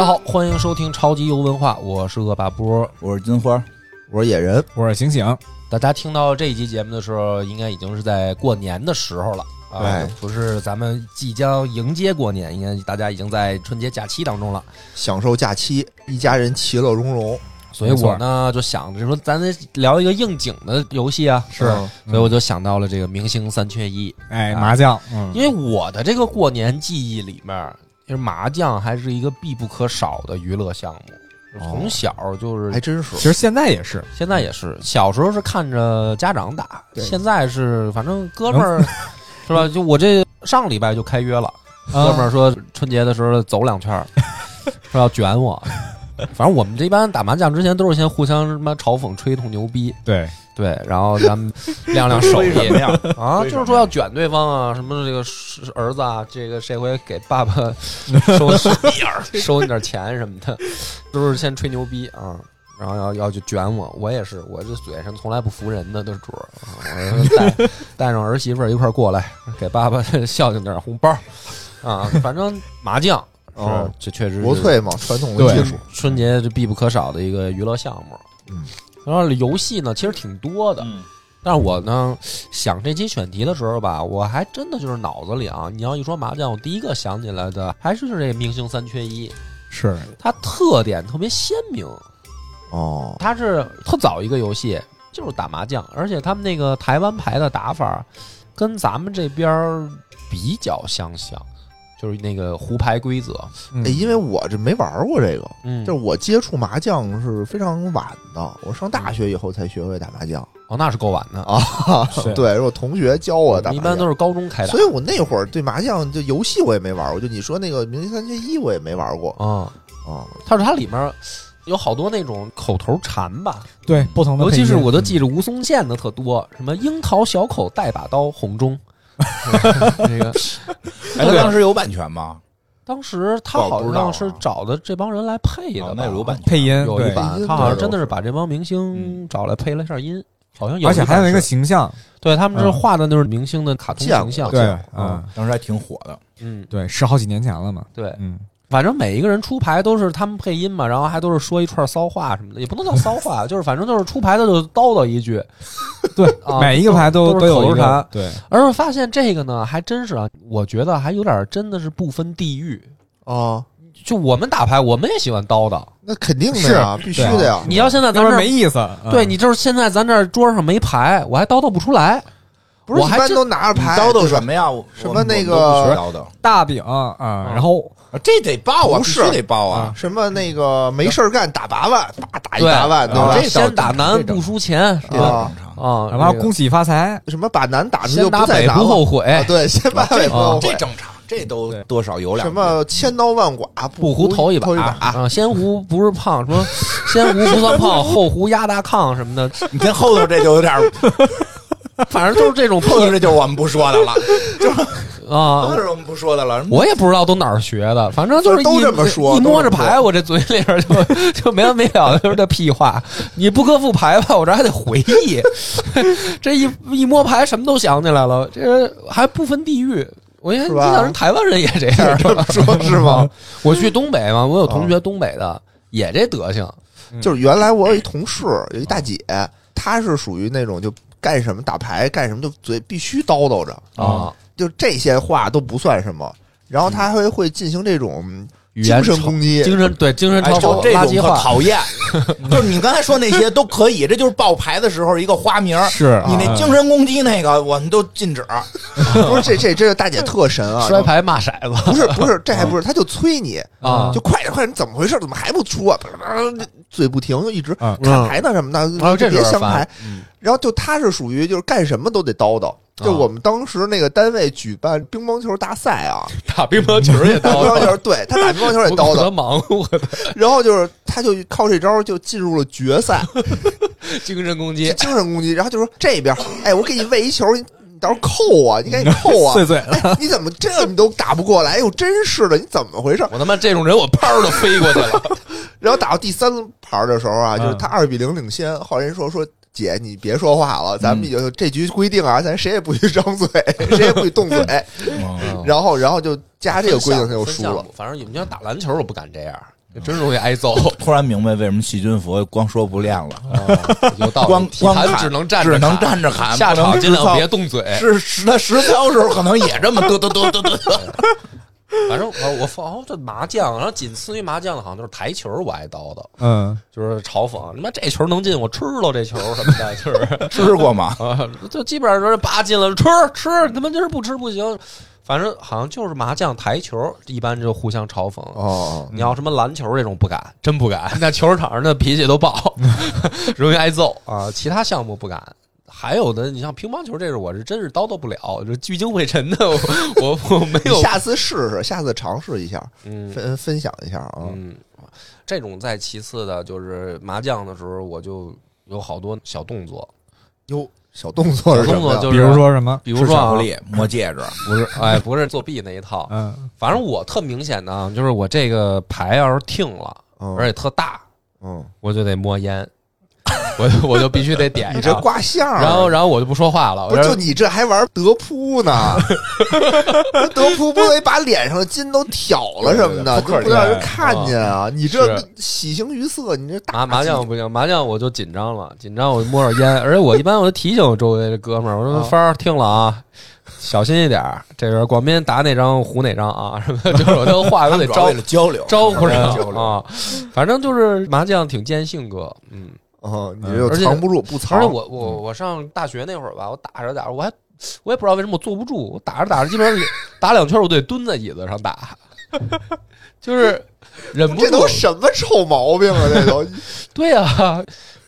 大家好，欢迎收听超级游文化，我是恶霸波。我是金花，我是野人，我是醒醒。大家听到这一集节目的时候，应该已经是在过年的时候了啊，不是咱们即将迎接过年，应该大家已经在春节假期当中了。享受假期，一家人其乐融融。所以我呢就想着说，咱得聊一个应景的游戏啊，是所以我就想到了这个明星三缺一。哎，啊麻将，嗯，因为我的这个过年记忆里面，就是麻将还是一个必不可少的娱乐项目。从小就是，还真是其实现在也是，现在也是，小时候是看着家长打，对现在是反正哥们儿是吧？就我这上礼拜就开约了，啊哥们儿说春节的时候走两圈儿，说要卷我。反正我们这般打麻将之前都是先互相什么嘲讽、吹一通牛逼，对，对，然后咱们亮亮 手艺？啊，就是说要卷对方啊，什么这个是儿子啊，这个这回给爸爸 收收收你点钱什么的，都是先吹牛逼啊，然后要要去卷我，我也是，我这嘴上从来不服人的，都是主儿，啊我带带上儿媳妇儿一块儿过来，给爸爸 孝敬点红包啊，反正麻将是哦这确实是国粹嘛，传统的对技术。春节这必不可少的一个娱乐项目。嗯，然后游戏呢，其实挺多的。嗯但是我呢想这期选题的时候吧，我还真的就是脑子里啊，你要一说麻将，我第一个想起来的还是这个明星三缺一，是它特点特别鲜明，哦，它是特早一个游戏，就是打麻将，而且他们那个台湾牌的打法跟咱们这边儿比较相像，就是那个胡牌规则，嗯哎，因为我这没玩过这个，嗯，就是我接触麻将是非常晚的，我上大学以后才学会打麻将哦，那是够晚的，啊。是对，是我同学教我打麻将一般都。是高中开打所以我那会儿对麻将就游戏我也没玩过，就你说那个明星三缺一我也没玩过啊。啊。他说它里面有好多那种口头禅吧，对不同的配音，尤其是我都记着吴宗宪的特多，什么樱桃小口带把刀红中，这个 哎，他当时有版权吗？当时他好像是找的这帮人来配的那有版权。配音对。有一版配音，他好像对真的是把这帮明星找来配了一下音，好像有而且还有一个形象，对他们是嗯。画的那是明星的卡通形象，对，嗯。嗯，当时还挺火的。嗯，对，是好几年前了嘛，对，嗯，反正每一个人出牌都是他们配音嘛，然后还都是说一串骚话什么的，也不能叫骚话，就是反正就是出牌的就叨叨一句，对 啊，每一个牌都都有一个对，而我发现这个呢，还真是啊，我觉得还有点真的是不分地域。啊，就我们打牌，我们也喜欢叨叨。那肯定的呀，必须的呀。你要现在咱这儿，没意思。嗯对你就是现在咱这儿桌上没牌，我还叨叨不出来。不是般都拿着牌，叨叨什么呀？什么那个大饼啊，然后啊这得报啊，不是必须得报啊。什么那个没事干打八万，打打一八万，对？这倒先打南不输钱这倒啊正常，啊，然后恭喜发财，什么把南打出去打北不后悔，啊对，先把北不后悔。这正常，这都多少有两什么千刀万剐不胡头一把先胡不是胖，什么先胡不算胖，后胡压大炕什么的，你看后头这就有点儿，反正就是这种后头这就是我们不说的了，就啊都。是我们不说的了。我也不知道都哪儿学的，反正就是一都这么说一摸着牌，我这嘴里边就 就没完没了的就是这屁话。你不搁副牌吧，我这还得回忆。这一一摸牌，什么都想起来了，这还不分地域。我原来是吧你想人台湾人也这样，说是吗？我去东北嘛，我有同学东北的也这德行。就是原来我有一同事，有一大姐，她是属于那种就干什么打牌干什么就嘴必须叨叨着，啊，就这些话都不算什么。然后他还会进行这种语言精神攻击，精神对精神哎，就这种讨厌，就是你刚才说那些都可以，这就是报牌的时候一个花名儿。是你那啊精神攻击那个，我们都禁止。不是这这这个大姐特神啊！摔牌骂骰子不是不是，这还不是，她就催你，啊就快点快点，怎么回事？怎么还不出啊？嘴不停，就一直啊看牌呢什么的，别相是烦牌。。然后就她是属于就是干什么都得叨叨。就我们当时那个单位举办乒乓球大赛啊，打乒乓球也打乒乓球，对他打乒乓球也 叨叨，忙活的然后就是他就靠这招就进入了决赛，精神攻击。精神攻击，然后就说这边，哎，我给你喂一球，你到时候扣啊，你赶紧扣啊碎，碎你怎么这你都打不过来？哎呦，真是的，你怎么回事？我他妈这种人，我啪儿就飞过去了。然后打到第三盘的时候啊，嗯就是他二比零领先，后来人说说。姐，你别说话了，咱们已经这局规定啊，咱谁也不许张嘴，谁也不许动嘴。嗯然后，然后就加这个规定，他就输了。反正你们要打篮球，我不敢这样。真容易挨揍。突然明白为什么细菌佛光说不练了，啊有道理，光光喊只能站着只能站着喊，下场尽量别动嘴。是是他实操时候可能也这么嘚嘚嘚嘚嘚嘚。反正我我放哦，这麻将，然后仅次于麻将的，好像就是台球，我爱叨叨，嗯，就是嘲讽，你妈这球能进，我吃了这球什么的，就是 吃过吗？啊，就基本上说八进了，吃吃，他妈就是不吃不行。反正好像就是麻将、台球，一般就互相嘲讽。哦，你要什么篮球这种不敢，真不敢。那球场上的脾气都爆，容易挨揍啊。其他项目不敢。还有的，你像乒乓球这种，我是真是叨叨不了，就聚精会神的，我我我没有。下次试试，下次尝试一下，嗯。分分享一下啊。嗯，这种再其次的就是麻将的时候，我就有好多小动作，哟，小动作是什么动作就是比如说什么？比如说啊。吃巧克，力、摸戒指，不是，哎，不是作弊那一套，嗯，反正我特明显的啊，就是我这个牌要是听了，嗯。而且特大，嗯，我就得摸烟，我就我就必须得点你这上，卦象儿，然后然后我就不说话了，不就你这还玩德扑呢？德扑不得把脸上的筋都挑了什么的，对对对就不让人看见啊！你这喜形于色，你这打麻麻将不行，麻将我就紧张了，紧张我就摸着烟，而且我一般我就提醒我周围的哥们儿，我说啊芳儿听了啊。小心一点儿，这个广斌打哪张胡哪张啊？什么，就是我这个话都得招交流，招呼人交流。啊。反正就是麻将挺见性格，嗯。哦，你这又而且藏不住，不藏。而且我我我上大学那会儿吧，我打着打着，我还我也不知道为什么我坐不住，我打着打着，基本上打两圈我都得蹲在椅子上打，就是忍不住这都。什么臭毛病啊？这都 对啊、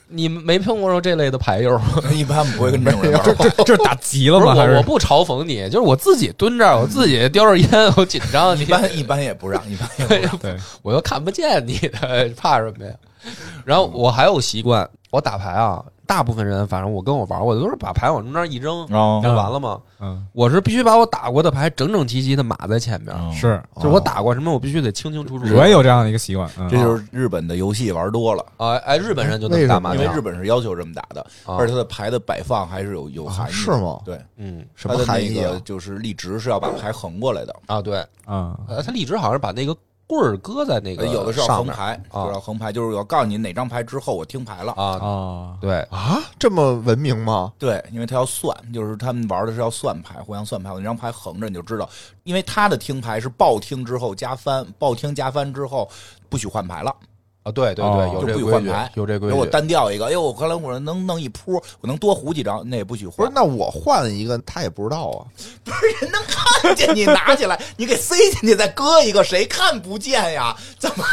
你没碰过这类的牌友吗？一般不会跟这种人玩儿。这这是打急了吗？不是我，还是我不嘲讽你，就是我自己蹲这儿，我自己叼着烟，我紧张，一般一般也不让，一般也不让。对我又看不见你的，怕什么呀？然后我还有习惯，我打牌啊，大部分人反正我跟我玩，我都是把牌往中间一扔，哦就完了吗？嗯我是必须把我打过的牌整整齐齐的码在前面，是，就是我打过什么，我必须得清清楚楚。我也有这样的一个习惯，嗯这就是日本的游戏玩多了，啊，哎，日本人就能打麻将，因为日本是要求这么打的，啊而且它的牌的摆放还是有有含义的。是吗？对，嗯什么它的那含义啊？个就是立直是要把牌横过来的，啊，对，啊，呃，他一直好像把那个棍儿搁在那个有的是要上面横排，啊是要横排，就是我告诉你哪张牌之后我听牌了。啊，啊，对，啊，这么文明吗？对，因为他要算，就是他们玩的是要算牌，互相算牌。我那张牌横着你就知道，因为他的听牌是报听之后加翻，报听加翻之后不许换牌了。啊，对对哦对，有就不许这规矩换牌，有这规如果我矩。单调一个，哎呦，我刚才我能弄一扑，我能多胡几张，那也不许换不是，。那我换一个，他也不知道啊。不是人能看见你拿起来，你给塞进去再搁一个，谁看不见呀？怎么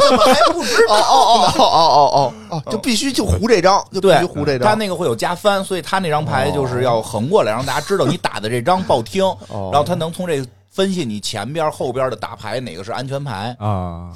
怎么还不知道？哦哦哦哦哦哦哦，就必须就胡这张，就必对须胡这张。他那个会有加翻，所以他那张牌就是要横过来，让大家知道你打的这张爆听，哦然后他能从这分析你前边后边的打牌哪个是安全牌。啊，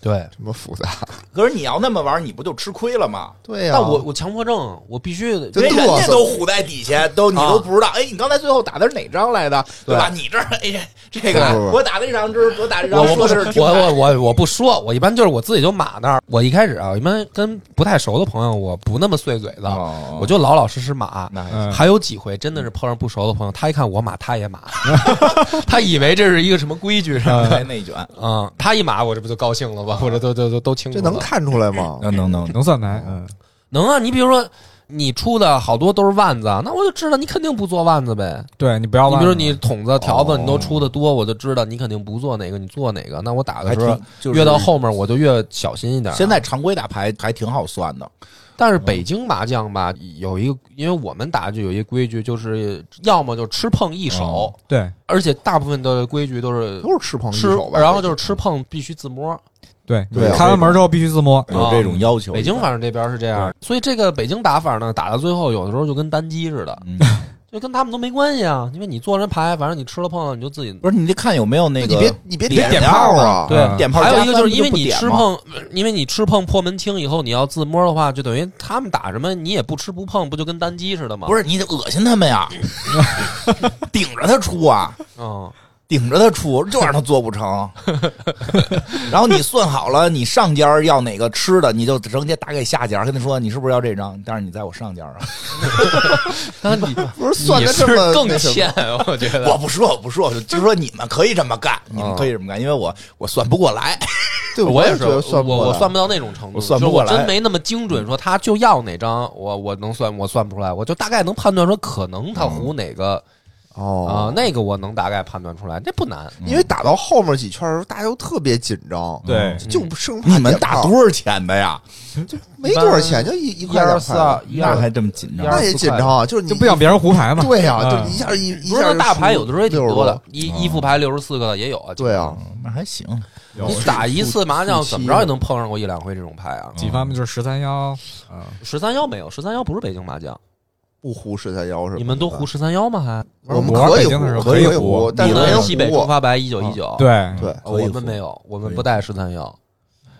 对，这么复杂？可是你要那么玩，你不就吃亏了吗？对呀，但我我强迫症，我必须得人家都虎在底下，都你啊都不知道。哎，你刚才最后打的是哪张来的？对吧？你这儿哎，这个我打的这张是，我打这张我的是我我我我不说，我一般就是我自己就码那儿。我一开始啊，一般跟不太熟的朋友，我不那么碎嘴子，哦我就老老实实码。还嗯还有几回真的是碰上不熟的朋友，他一看我码，他也码，他以为这是一个什么规矩什么还内卷，的啊、他一码，我这不就高兴了吗？我这都都都都清楚。这能看出来吗？能能能能算牌，嗯，能啊！你比如说，你出的好多都是万子，那我就知道你肯定不做万子呗。对你不要你比如说你筒子、条子，哦你都出的多，我就知道你肯定不做哪个，你做哪个。那我打的时候就是越到后面，我就越小心一点。现在常规打牌还挺好算的，但是北京麻将吧，有一个，因为我们打就有一个规矩，就是要么就吃碰一手，对而且大部分的规矩都是都是吃碰一手，吧？然后就是吃碰必须自摸。对对啊开完门之后必须自摸，有这种要求。北京反正这边是这样，所以这个北京打法呢，打到最后有的时候就跟单机似的，嗯，就跟他们都没关系啊，因为你做人牌，反正你吃了碰了，你就自己不是你得看有没有那个，你别你别点点炮啊！对嗯点炮还有一个就是因为你吃碰，因为你吃碰破门清以后，你要自摸的话，就等于他们打什么你也不吃不碰，不就跟单机似的吗？不是你得恶心他们呀，顶着他出啊，嗯，顶着他出，就让他做不成。然后你算好了，你上家要哪个吃的，你就直接打给下家，跟他说你是不是要这张？但是你在我上家啊，那你不是算你的这么更欠，我觉得。我不说，我不说，就说你们可以这么干，你们可以这么干，因为我我算不过来。对，我也是，算不我我算不到那种程度，我算不就真没那么精准，说他就要哪张，我我能算，我算不出来，我就大概能判断说可能他胡哪个啊、哦，那个我能大概判断出来，这不难。因为打到后面几圈的时候，大家都特别紧张，对就生怕你们打多少钱的呀？就没多少钱，就一一一块两块二四那还这么紧张那也紧张啊，就是你就不想别人胡牌嘛。对呀，嗯就一下一一不是下那大牌有的时候也挺多的60，一一副牌六十四个的也有啊。对啊，那还行。你打一次麻将怎么着也能碰上过一两回这种牌啊。几番嘛就是十三幺，啊，十三幺没有，十三幺不是北京麻将，不胡十三幺是吧？你们都胡十三幺吗？还我们玩可以北京的时候胡，可以胡胡，但是你们西北。中发白一九一九，对，对，我们没有，我们不带十三幺。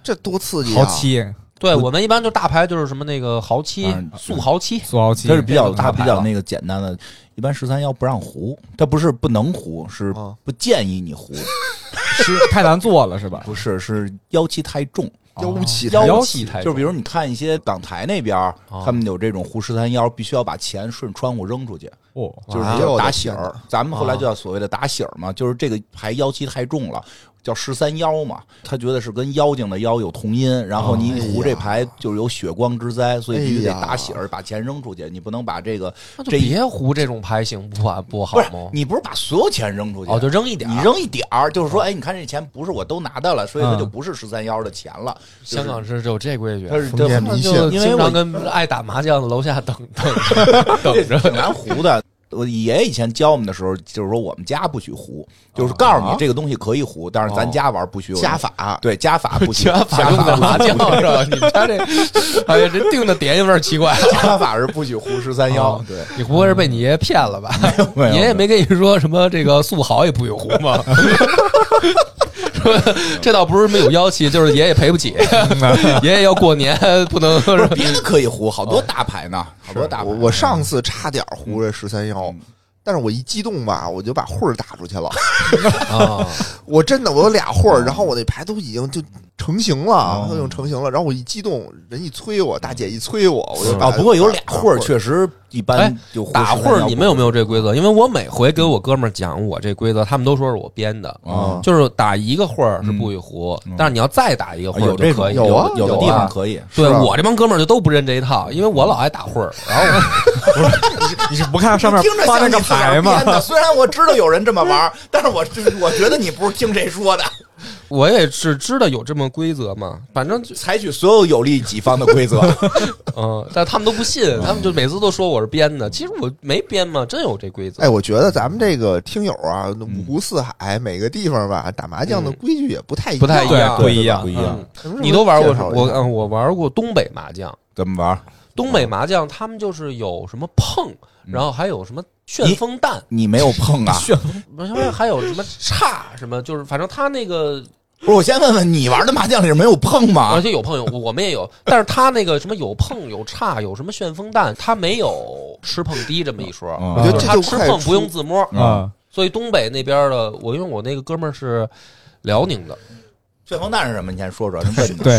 这多刺激啊！豪七，对我们一般就大牌就是什么那个豪七嗯、速豪七，素豪七它是比较大牌了它比较那个简单的，一般十三幺不让胡，它不是不能胡，是啊不建议你胡，是太难做了是吧？不是是妖气太重。妖气妖妖气太重，就是比如你看一些港台那边，哦他们有这种胡十三幺，必须要把钱顺窗户扔出去，哦，就是打醒儿。咱们后来就叫所谓的打醒儿嘛，就是这个牌妖气太重了。叫十三妖嘛，他觉得是跟妖精的妖有同音，然后你胡这牌就有血光之灾，所以必须得打喜儿，把钱扔出去，你不能把这个这别胡这种牌行不啊不好吗？你不是把所有钱扔出去，哦，就扔一点。你扔一点儿，就是说，哎，你看这钱不是我都拿到了，所以它嗯就不是十三幺的钱了。就是香港是有这规矩它，是封建迷信就因为我经常跟爱打麻将的楼下等等 等着。这挺难胡的。我爷爷以前教我们的时候，就是说我们家不许胡，就是告诉你啊这个东西可以胡，但是咱家玩不许有加法，对加法不许，加法用的麻将是吧，你们家这，哎呀，这定的点有点奇怪。加法是不许胡十三幺哦，对，你不会是被你爷爷骗了吧？爷爷没跟你说什么这个素豪也不许胡吗？说 这倒不是没有妖气，就是爷爷赔不起，爷爷要过年不能不是别的可以胡，好多大牌呢，好多大牌。我我上次差点胡这十三幺嗯，但是我一激动吧，我就把混儿打出去了。啊，我真的我有俩混儿，然后我那牌都已经就成型了哦，都已经成型了。然后我一激动，人一催我，大姐一催我，我就啊，不过有俩混儿确实一哎般就胡打13混儿你们有没有这规则？因为我每回给我哥们儿讲我这规则，他们都说是我编的。啊？就是打一个混儿是不许胡，但是你要再打一个混儿就可以。有啊有的地方可以，对我这帮哥们儿就都不认这一套，因为我老爱打混儿，然后 我你是不看上面听着发那个像编？的。虽然我知道有人这么玩儿，但是我我觉得你不是听谁说的。我也是知道有这么规则嘛，反正采取所有有利己方的规则。嗯，但他们都不信，他们就每次都说我是编的，其实我没编嘛，真有这规则。哎，我觉得咱们这个听友啊，五湖四海，每个地方吧，打麻将的规矩也不太一不太一样，对不一样不一样嗯你都玩过什么？我嗯，我玩过东北麻将。怎么玩？东北麻将他们就是有什么碰，然后还有什么旋风蛋，你没有碰啊？旋风还有什么叉，什么就是反正他那个不是，我先问问你玩的麻将里是没有碰吗？而？且有碰有我们也有，但是他那个什么有碰有叉有什么旋风蛋，他没有吃碰低这么一说。嗯。我觉得他吃碰不用自摸，啊，所以东北那边的我因为我那个哥们儿是辽宁的，旋风弹是什么？你先说说。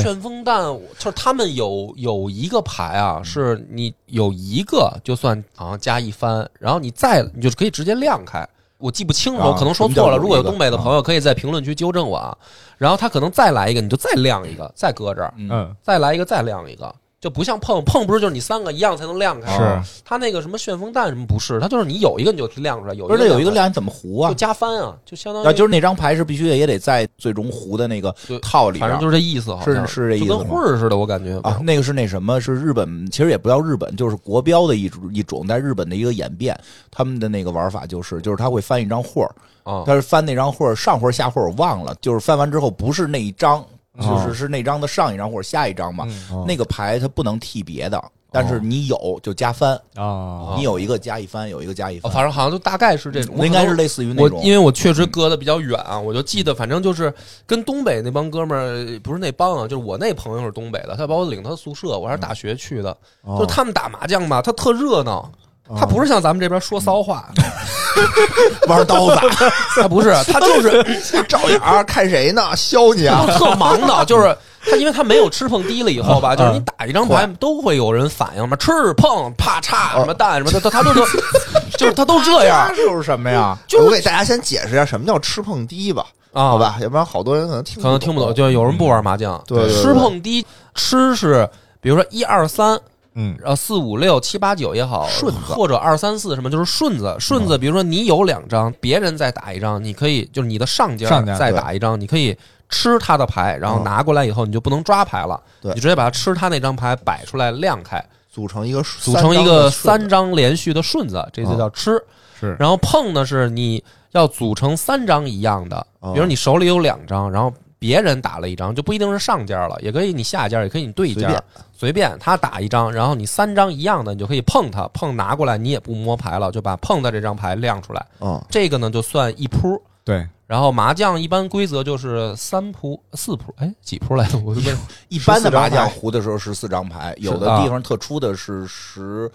旋风弹就是他们有有一个牌啊，是你有一个就算好像加一番，然后你再你就可以直接亮开。我记不清楚，可能说错了。如果有东北的朋友，可以在评论区纠正我啊。然后他可能再来一个，你就再亮一个，再搁这嗯，再来一个，再亮一个，就不像碰碰不是就是你三个一样才能亮开。啊是他那个什么旋风弹什么不是，他就是你有一个你就亮出来，有不是这有一个亮怎么胡啊就？加翻啊，就相当于啊，就是那张牌是必须也得在最终糊的那个对套里边反正就是这意思，好像是是这意思就跟吗混儿似的，我感觉啊，那个是那什么？是日本，其实也不叫日本，就是国标的一种一种，在日本的一个演变。他们的那个玩法就是，就是他会翻一张混儿，啊，他是翻那张货儿，上货儿下货儿我忘了，就是翻完之后不是那一张，就是是那张的上一张或者下一张嘛。嗯那个牌它不能替别的，但是你有就加翻，啊，你有一个加一翻，有一个加一翻，哦反正好像就大概是这种，应该是类似于那种我因为我确实隔得比较远啊，我就记得，反正就是跟东北那帮哥们儿，不是那帮啊，就是我那朋友是东北的，他把我领他宿舍，我还是大学去的，哦就是他们打麻将吧，他特热闹。他不是像咱们这边说骚话，玩刀子，他不是，他就是 照眼儿看谁呢？削你啊！特忙的，就是他，因为他没有吃碰低了以后吧，就是嗯你打一张牌都会有人反应嘛，吃碰啪嚓什么蛋什么的，他他都就就是他都这样，就是什么呀？我给大家先解释一下什么叫吃碰低吧。啊，好？吧？要不然好多人可能听可能听不懂，就是有人不玩麻将，对对对吃碰低吃是，比如说一二三，嗯然后四五六七八九也好，顺子或者二三四什么，就是顺子顺子。比如说你有两张，别人再打一张，你可以就是你的上家再打一张，你可以吃他的牌，然后嗯拿过来以后你就不能抓牌了，对你直接把他吃他那张牌摆出来亮开，组成一个组成一个三三张连续的顺子，这就叫吃。是然后碰呢是你要组成三张一样的，哦比如你手里有两张，然后别人打了一张，就不一定是上家了，也可以你下家，也可以你对家随便，随便他打一张，然后你三张一样的，你就可以碰他，碰拿过来，你也不摸牌了，就把碰的这张牌亮出来，嗯。这个呢就算一扑。对，然后麻将一般规则就是三扑、四扑，哎，几扑来着？我一般的麻将牌胡的时候是四张牌，有的地方特出的是十，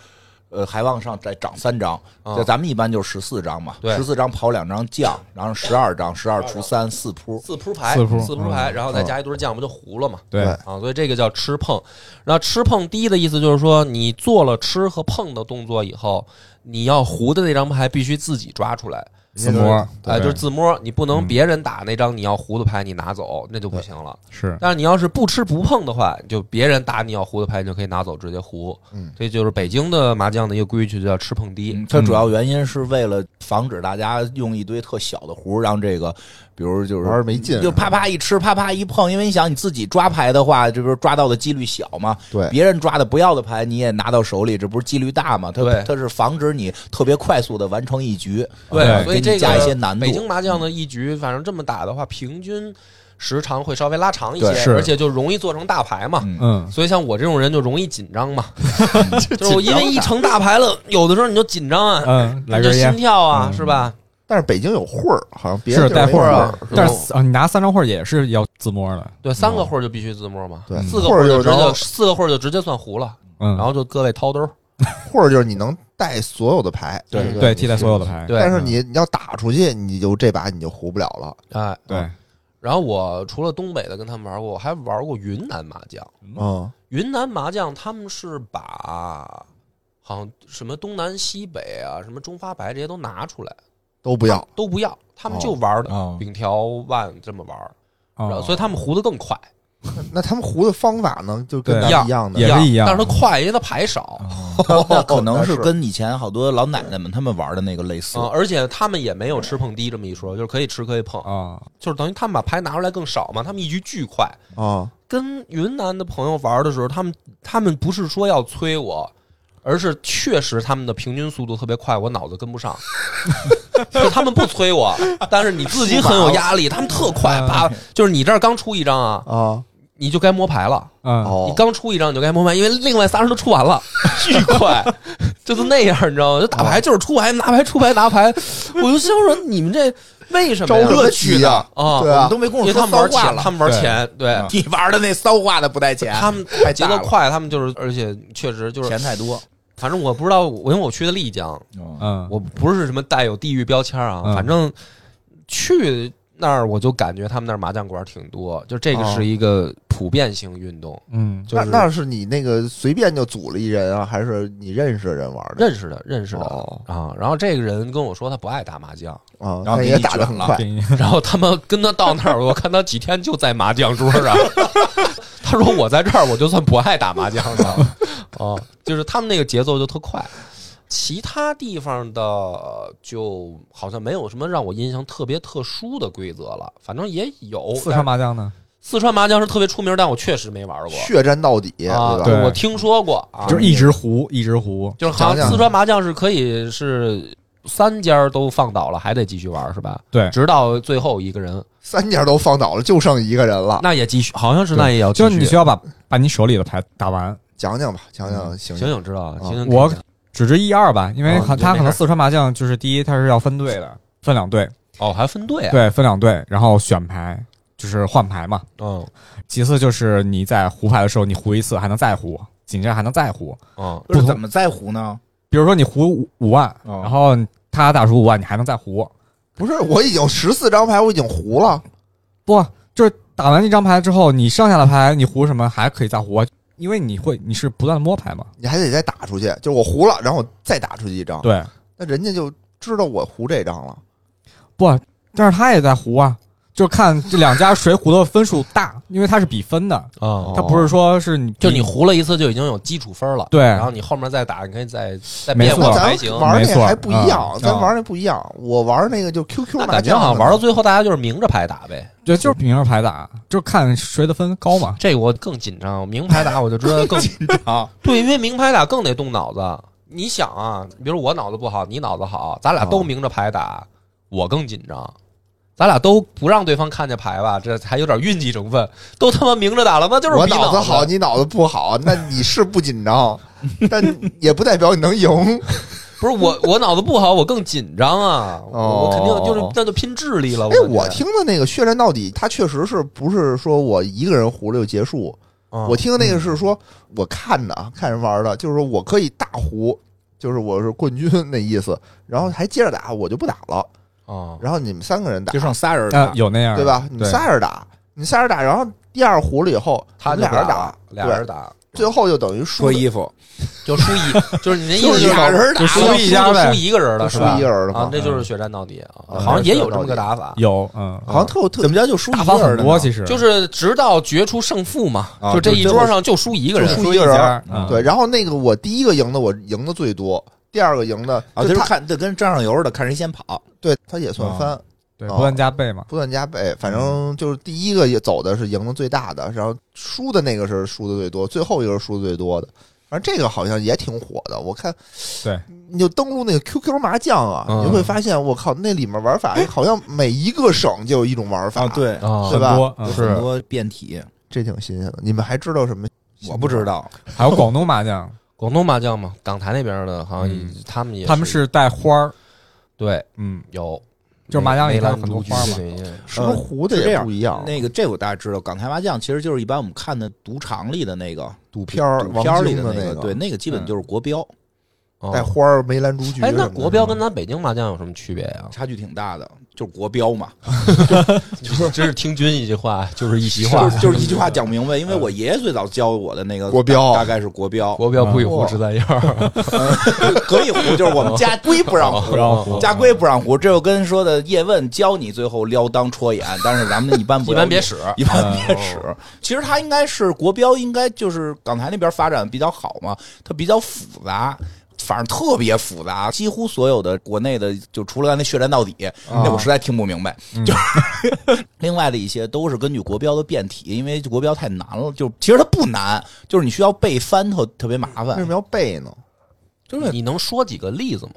呃，还往上再涨三张。啊就咱们一般就是十四张嘛，对十四张跑两张将，然后十二张，十二除三四铺。四铺牌，四铺四扑牌，嗯然后再加一堆将，不就糊了嘛？对对啊，所以这个叫吃碰。然后吃碰第一的意思就是说，你做了吃和碰的动作以后，你要糊的那张牌必须自己抓出来，自摸，哎，就是自摸，你不能嗯别人打那张你要胡的牌你拿走，那就不行了。是但是你要是不吃不碰的话，就别人打你要胡的牌，你就可以拿走直接胡。嗯，这就是北京的麻将的一个规矩，就叫吃碰低。嗯它主要原因是为了防止大家用一堆特小的胡，让这个，比如就是玩儿没劲就啪啪一吃，啪啪一碰，因为你想你自己抓牌的话，这不是抓到的几率小吗？对别人抓的不要的牌你也拿到手里，这不是几率大吗？它对它是防止你特别快速的完成一局，对，所以这给你加一些个难度北。京麻将的一局，反正这么打的话，平均时长会稍微拉长一些，是而且就容易做成大牌嘛。嗯嗯所以像我这种人就容易紧张嘛，就是我因为一成大牌了，有的时候你就紧张啊，嗯，就心，跳啊，嗯是吧？但是北京有会儿，好像别是的地儿没带会儿但是啊，你拿三张会儿也是要自摸的，对，三个会儿就必须自摸嘛，对四个会儿就直接四个会儿就直接算胡了，嗯，然后就各位掏兜儿。或者就是你能带所有的牌，对对替代所有的牌，对。但是你你要打出去，你就这把你就胡不了了。哎，对，然后我除了东北的跟他们玩过，我还玩过云南麻将。嗯，云南麻将他们是把好像什么东南西北啊，什么中发白这些都拿出来，都不要。都不要，他们就玩的哦。饼条万这么玩，然后哦所以他们糊的更快，那他们胡的方法呢，就跟对。咱们一样的。也是一样但是它快，因为它牌少。那可能是。跟以前好多老奶奶们他们玩的那个类似。啊，而且他们也没有吃碰低这么一说，就是可以吃可以碰，啊，就是等于他们把牌拿出来更少嘛，他们一局巨快。啊，跟云南的朋友玩的时候，他们他们不是说要催我，而是确实他们的平均速度特别快，我脑子跟不上。就 他们不催我，但是你自己很有压力，他们特快，把，就是你这儿刚出一张啊，啊，你就该摸牌了。嗯，哦，你刚出一张你就该摸牌，因为另外仨人都出完了，巨快，就是那样，你知道吗？就打牌就是出牌拿牌出牌拿牌，我就想说你们这为什么呀着乐趣的啊？我啊们都没跟我因为说他们玩钱，骚话了他。们玩钱，对嗯 你玩的那骚话的不带钱，他们节奏快，他们就是，而且确实就是钱太多。反正我不知道，我因为我去的丽江，嗯，我不是什么带有地域标签啊，嗯。反正去那儿我就感觉他们那儿麻将馆挺多，就这个哦是一个普遍性运动，嗯，就是那那是你那个随便就组了一人啊，还是你认识的人玩的？认识的认识的。哦。啊。然后这个人跟我说他不爱打麻将，啊，然后也打的很快。然后他们跟他到那儿，我看他几天就在麻将桌上。他说我在这儿，我就算不爱打麻将的，哦，就是他们那个节奏就特快。其他地方的就好像没有什么让我印象特别特殊的规则了，反正也有。四川麻将呢，四川麻将是特别出名，但我确实没玩过血战到底，啊。对吧？我听说过啊，就是一直胡，一直胡，就是好像四川麻将是可以是三家都放倒了，还得继续玩是吧？对，直到最后一个人，三家都放倒了，就剩一个人了。那也继续，好像是那也要继续。就是你需要把把你手里的牌打完，讲讲吧，讲讲醒醒。醒醒知道醒醒我只知一二吧，因为哦他他可能四川麻将就是第一，它是要分队的，分两队，哦还分队啊，对，分两队，然后选牌就是换牌嘛。嗯其次就是你在胡牌的时候，你胡一次还能再胡，紧接着还能再胡。嗯不是怎么再胡呢？比如说你胡五五万，哦然后他打出五万，你还能再胡。不是，我已经十四张牌，我已经胡了。不，就是打完一张牌之后，你剩下的牌你胡什么还可以再胡啊，因为你会你是不断的摸牌嘛。你还得再打出去，就是我胡了，然后我再打出去一张，对，那人家就知道我胡这张了。不，但是他也在胡啊，就看这两家谁胡的分数大，因为它是比分的，啊它不是说是你就你胡了一次就已经有基础分了，对然后你后面再打，你可以再再变没错化还行。玩没错那还不一样，嗯咱玩那不一样。我玩那个就 QQ 那麻将，感觉好像玩到最后，大家就是明着牌打呗。对，就是明着牌打，就是看谁的分高嘛。这个我更紧张，明牌打我就知道更 紧张，对，因为明牌打更得动脑子。你想啊，比如我脑子不好，你脑子好，咱俩都明着牌打，我更紧张。咱俩都不让对方看见牌吧，这还有点运气成分。都他妈明着打了，吗就是我脑脑子好，你脑子不好，那你是不紧张，但也不代表你能赢。不是我，我脑子不好，我更紧张啊！我我肯定就是哦那就拼智力了。哎，我听的那个血战到底，它确实是不是说我一个人胡了就结束？嗯我听的那个是说，我看的啊看人玩的，就是说我可以大胡，就是我是冠军那意思，然后还接着打，我就不打了。啊，然后你们三个人打。就，剩仨人有那样对吧？你们仨人打，你仨人打，然后第二胡了以后，他俩人打，俩人，打，最后就等于输衣服，就输一，就是你那意思就是人打。就输一家呗。输一个人了，输？一个人了嘛。啊，这就是血战到底好像也有这么个打法，有，嗯，好像特特怎么叫就输一大方很多，个人的呢？其实。就是直到决出胜负嘛，啊就这一桌上就输一个人，输一个人。对，然后那个我第一个赢的，我赢的最多，第二个赢的啊，就是看这跟张上油似的，看谁先跑。对，他也算翻，对，哦不断加倍嘛。不断加倍，反正就是第一个也走的是赢的最大的，然后输的那个是输的最多，最后一个是输的最多的。反正这个好像也挺火的，我看，对，你就登录那个 QQ 麻将啊，嗯你会发现，我靠，那里面玩法好像每一个省就有一种玩法，啊，，对，啊对吧很多变体，这挺新鲜的。你们还知道什么？我不知，道。还有广东麻将，广东麻将嘛，港台那边的好像也嗯他们也他们是带花儿，对嗯，有，就是麻将里边有很多花嘛这些是不是胡的也是这样不一样？那个这我大概知道，港台麻将其实就是一般我们看的赌场里的那个赌片儿、赌片儿里的那对，那个基本就是国标，哦带花儿、梅兰竹菊哎，那国标跟咱北京麻将有什么区别呀？差距挺大的，就是国标嘛，就是听君一句话，就是一席话就是，一句话讲明白。因为我爷爷最早教我的那个国标大大概是国标，国标不许哇胡十三幺，可以胡，就是我们家 规不让胡，不让胡家规不让胡。这就跟说的叶问教你最后撩裆戳眼，但是咱们一般不一般别使。一般别使。其实它应该是国标，应该就是港台那边发展比较好嘛，它比较复杂。反正特别复杂，几乎所有的国内的，就除了刚才血战到底，那我实在听不明白。就是 另外的一些都是根据国标的变体，因为国标太难了。就其实它不难，就是你需要背翻特特别麻烦为什。么要背呢？就是你能说几个例子吗？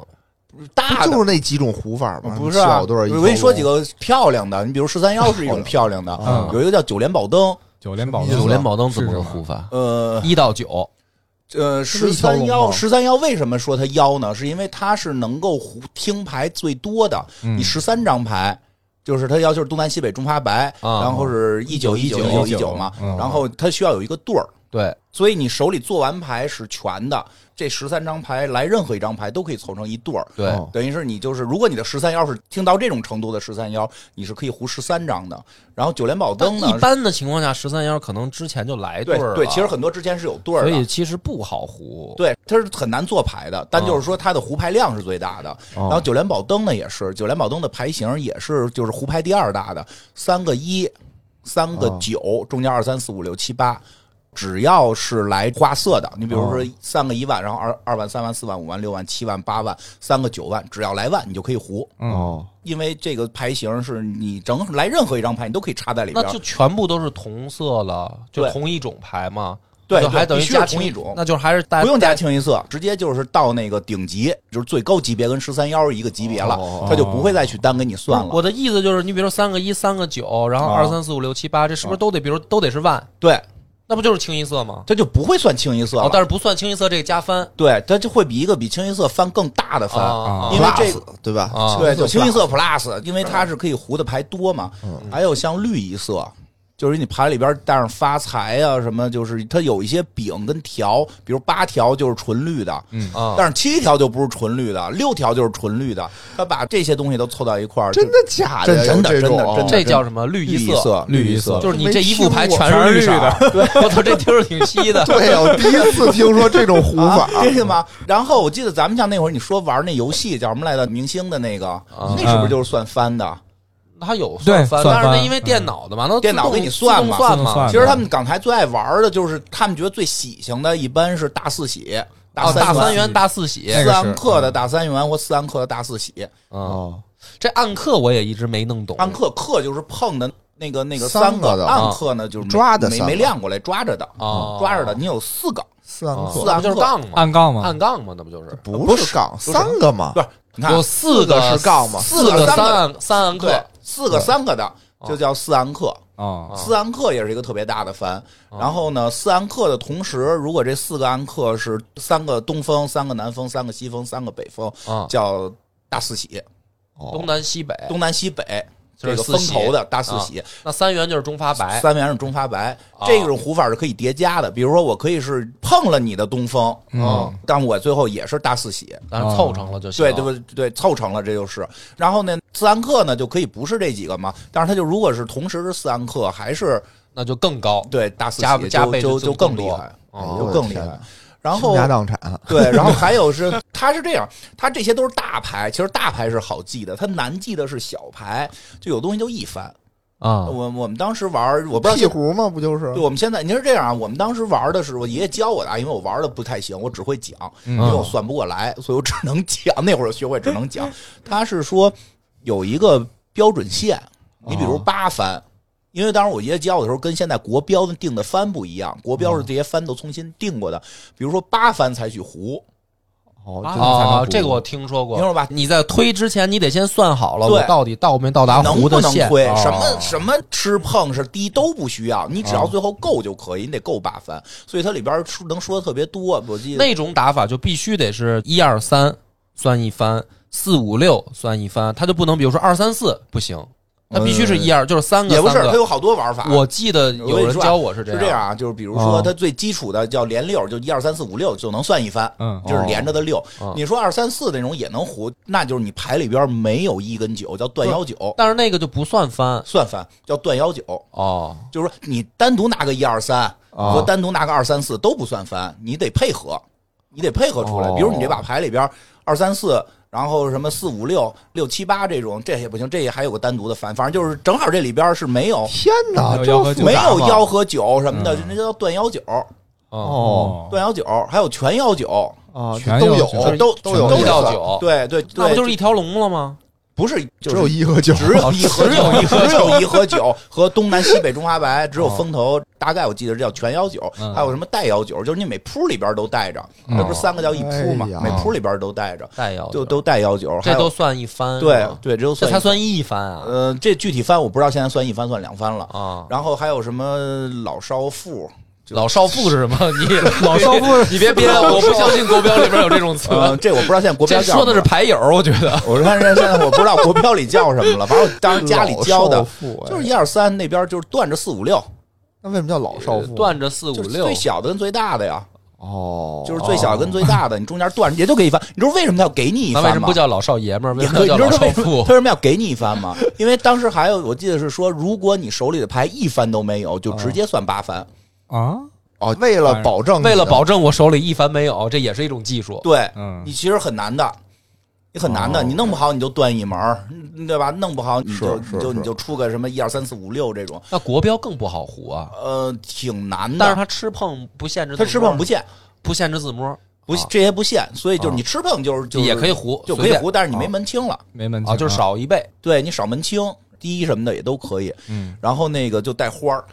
大就是那几种胡法吗？不是啊小对儿，我跟你说几个漂亮的，你比如十三幺是一种漂亮的，嗯有一个叫九连宝灯，九连宝什么意思九连宝灯怎么胡法？呃一到九，呃，十三幺十三幺为什么说它妖呢？是因为它是能够胡听牌最多的，嗯你十三张牌。就是它要就是东南西北中发白，啊然后是一九一九一九嘛，嗯然后它需要有一个对儿，对，所以你手里做完牌是全的，这十三张牌来任何一张牌都可以凑成一对儿，对哦等于是你就是，如果你的十三幺是听到这种程度的十三幺，你是可以胡十三张的。然后九连宝灯呢，一般的情况下，十三幺可能之前就来对儿对，其实很多之前是有对儿所以，其实不好胡。对，它是很难做牌的。但就是说它的胡牌量是最大的。哦然后九连宝灯呢也是，九连宝灯的牌型也是就是胡牌第二大的，三个一，三个哦九，中间二三四五六七八。只要是来花色的，你比如说哦三个一万，然后二二万、三万、四万、五万、六万、七万、八万，三个九万，只要来万你就可以胡。嗯，哦，因为这个牌型是你整来任何一张牌，你都可以插在里边那。就全部都是同色了，就同一种牌嘛。对就还等于加同一种那就是还是大不用加清一色，直接就是到那个顶级，就是最高级别跟十三幺一个级别了，哦他就不会再去单给你算了。我的意思就是，你比如说三个一、三个九，然后啊二三四五六七八，这是不是都得，比如都得是万？对，那不就是清一色吗？它就不会算清一色了。，哦但是不算清一色这个加番对，它就会比一个比清一色翻更大的翻。啊，因为这 Plus，对吧？啊对，就清一色色 Plus，因为它是可以糊的牌多嘛。嗯还有像绿一色，就是你牌里边带上发财啊什么，就是它有一些饼跟条，比如八条就是纯绿的，嗯啊，但是七条就不是纯绿的，六条就是纯绿的。他把这些东西都凑到一块儿，真的假的？真真的真的真的这叫什么绿绿一一色，绿一色就是你这一副牌全全是绿的。对，我操，这听着挺稀的。对呀，我第一次听说这种 胡法啊，这个吗？然后我记得咱们像那会儿你说玩那游戏叫什么来着？明星的那个，那是不是就是算翻的？它有算翻，算翻但是那因为电脑的嘛，那电脑给你算嘛。其实他们港台最爱玩的就是他们觉得最喜庆的，一般是大四喜、哦，大三三元、大四喜，四暗克的大三元或四暗克的大四喜。嗯，哦，这暗克我也一直没弄懂。暗克克就是碰的那个那个三个的暗克呢就是没没抓的没没亮过来，抓着的，哦抓着的。你有四个，哦四暗克四暗克就是杠嘛，暗杠嘛？暗杠嘛，那不就是不是杠，三个嘛不，是？你看有四个四个是杠嘛四个三个三暗三暗克对，四个三个的就叫四暗克。哦，四暗克也是一个特别大的番，然后呢，四暗克的同时，如果这四个暗克是三个东风、三个南风、三个西风、三个北风，啊，叫大四喜，东南西北，东南西北这个风头的大四喜，那三元就是中发白，三元是中发白，啊这种胡法是可以叠加的。比如说，我可以是碰了你的东风，嗯，但我最后也是大四喜，但是凑成了就行。对对不对？凑成了，这就是。然后呢，四安克呢就可以不是这几个嘛，但是它就如果是同时是四安克，还是那就更高。对大四加加倍就就就更厉害，哦就更厉害。然后倾家荡产，对，然后还有是，它是这样，它这些都是大牌，其实大牌是好记的，它难记的是小牌，就有东西就一翻。啊，我我们当时玩，我不知道屁胡嘛，不就是对，我们现在您是这样啊，我们当时玩的是我爷爷教我的啊，因为我玩的不太行，我只会讲，因为我算不过来，所以我只能讲。那会儿学会只能讲。他是说有一个标准线，你比如八番。因为当时我爷爷教我的时候，跟现在国标定的番不一样，国标是这些番都重新定过的。比如说八番才取胡，哦，啊这个我听说过。明白吧你在推之前，你得先算好了，到底到没到达能不弧的线。能推？哦什么什么吃碰是低都不需要，你只要最后够就可以，你得够八番。所以它里边说能说的特别多。我记得那种打法就必须得是一二三算一番，四五六算一番，他就不能比如说二三四不行，它必须是一二，就是三个也不是，三个。它有好多玩法。我记得有人教我是这样，是这样啊，就是比如哦说他最基础的叫连六，就一二三四五六就能算一番，嗯就是连着的六哦。你说二三四那种也能胡，那就是你牌里边没有一跟九，叫断幺九，但是那个就不算翻算翻叫断幺九，哦。就是说你单独拿个一二三哦和单独拿个二三四都不算翻，你得配合，你得配合出来。哦比如你这把牌里边二三四。然后什么四五六六七八这种，这也不行，这也还有个单独的番，反正就是正好这里边是没有天哪，这没有幺和九没有幺幺和九什么的，嗯。那叫断幺九。哦，哦。断幺九，还有全幺九，啊，都有全有就是都都有都有九对对对，那不就是一条龙了吗？不是就只有一和九，只有一和 只有一和 只有一和九和东南西北中华白，只有风头，大概我记得是叫全幺九，嗯还有什么带幺九，就是你每铺里边都带着，嗯这不是三个叫一铺嘛哎，每铺里边都带着，带幺就都带幺九，这都算一番，对对，这都算这才算一番啊呃，这具体番我不知道，现在算一番算两番了。啊！然后还有什么老少妇，就老少妇是什么？你 老少妇你别编，我不相信国标里边有这种词。呃，这我不知道现在国标叫这说的是牌友，我觉得。我看现在我不知道国标里叫什么了，反正我当时家里教的就是一二三，那边就是断着四五六，那为什么叫老少妇？断着四五六最，小的跟最大的呀，哦，就是最小跟最大的，你中间断也就给一番。你知道为什么要给你一番吗？为什么不叫老少爷们儿？为也什么叫老少妇他？为什么要给你一番吗？因为当时还有，我记得是说，如果你手里的牌一番都没有，就直接算八番。啊，哦，为了保证，为了保证我手里一凡没有，这也是一种技术。对，嗯你其实很难的，你很难的，哦你弄不好你就断一门对吧？弄不好你就你就你就出个什么一二三四五六这种，那国标更不好胡啊，呃，挺难的。但是它吃碰不限制字它，吃碰不限，不限制自摸不啊这些不限，所以就是啊你吃碰就是就是也可以胡，就可以胡，但是你没门清了，没门清啊，就是少一倍。对你少门清，第一什么的也都可以。嗯，然后那个就带花儿，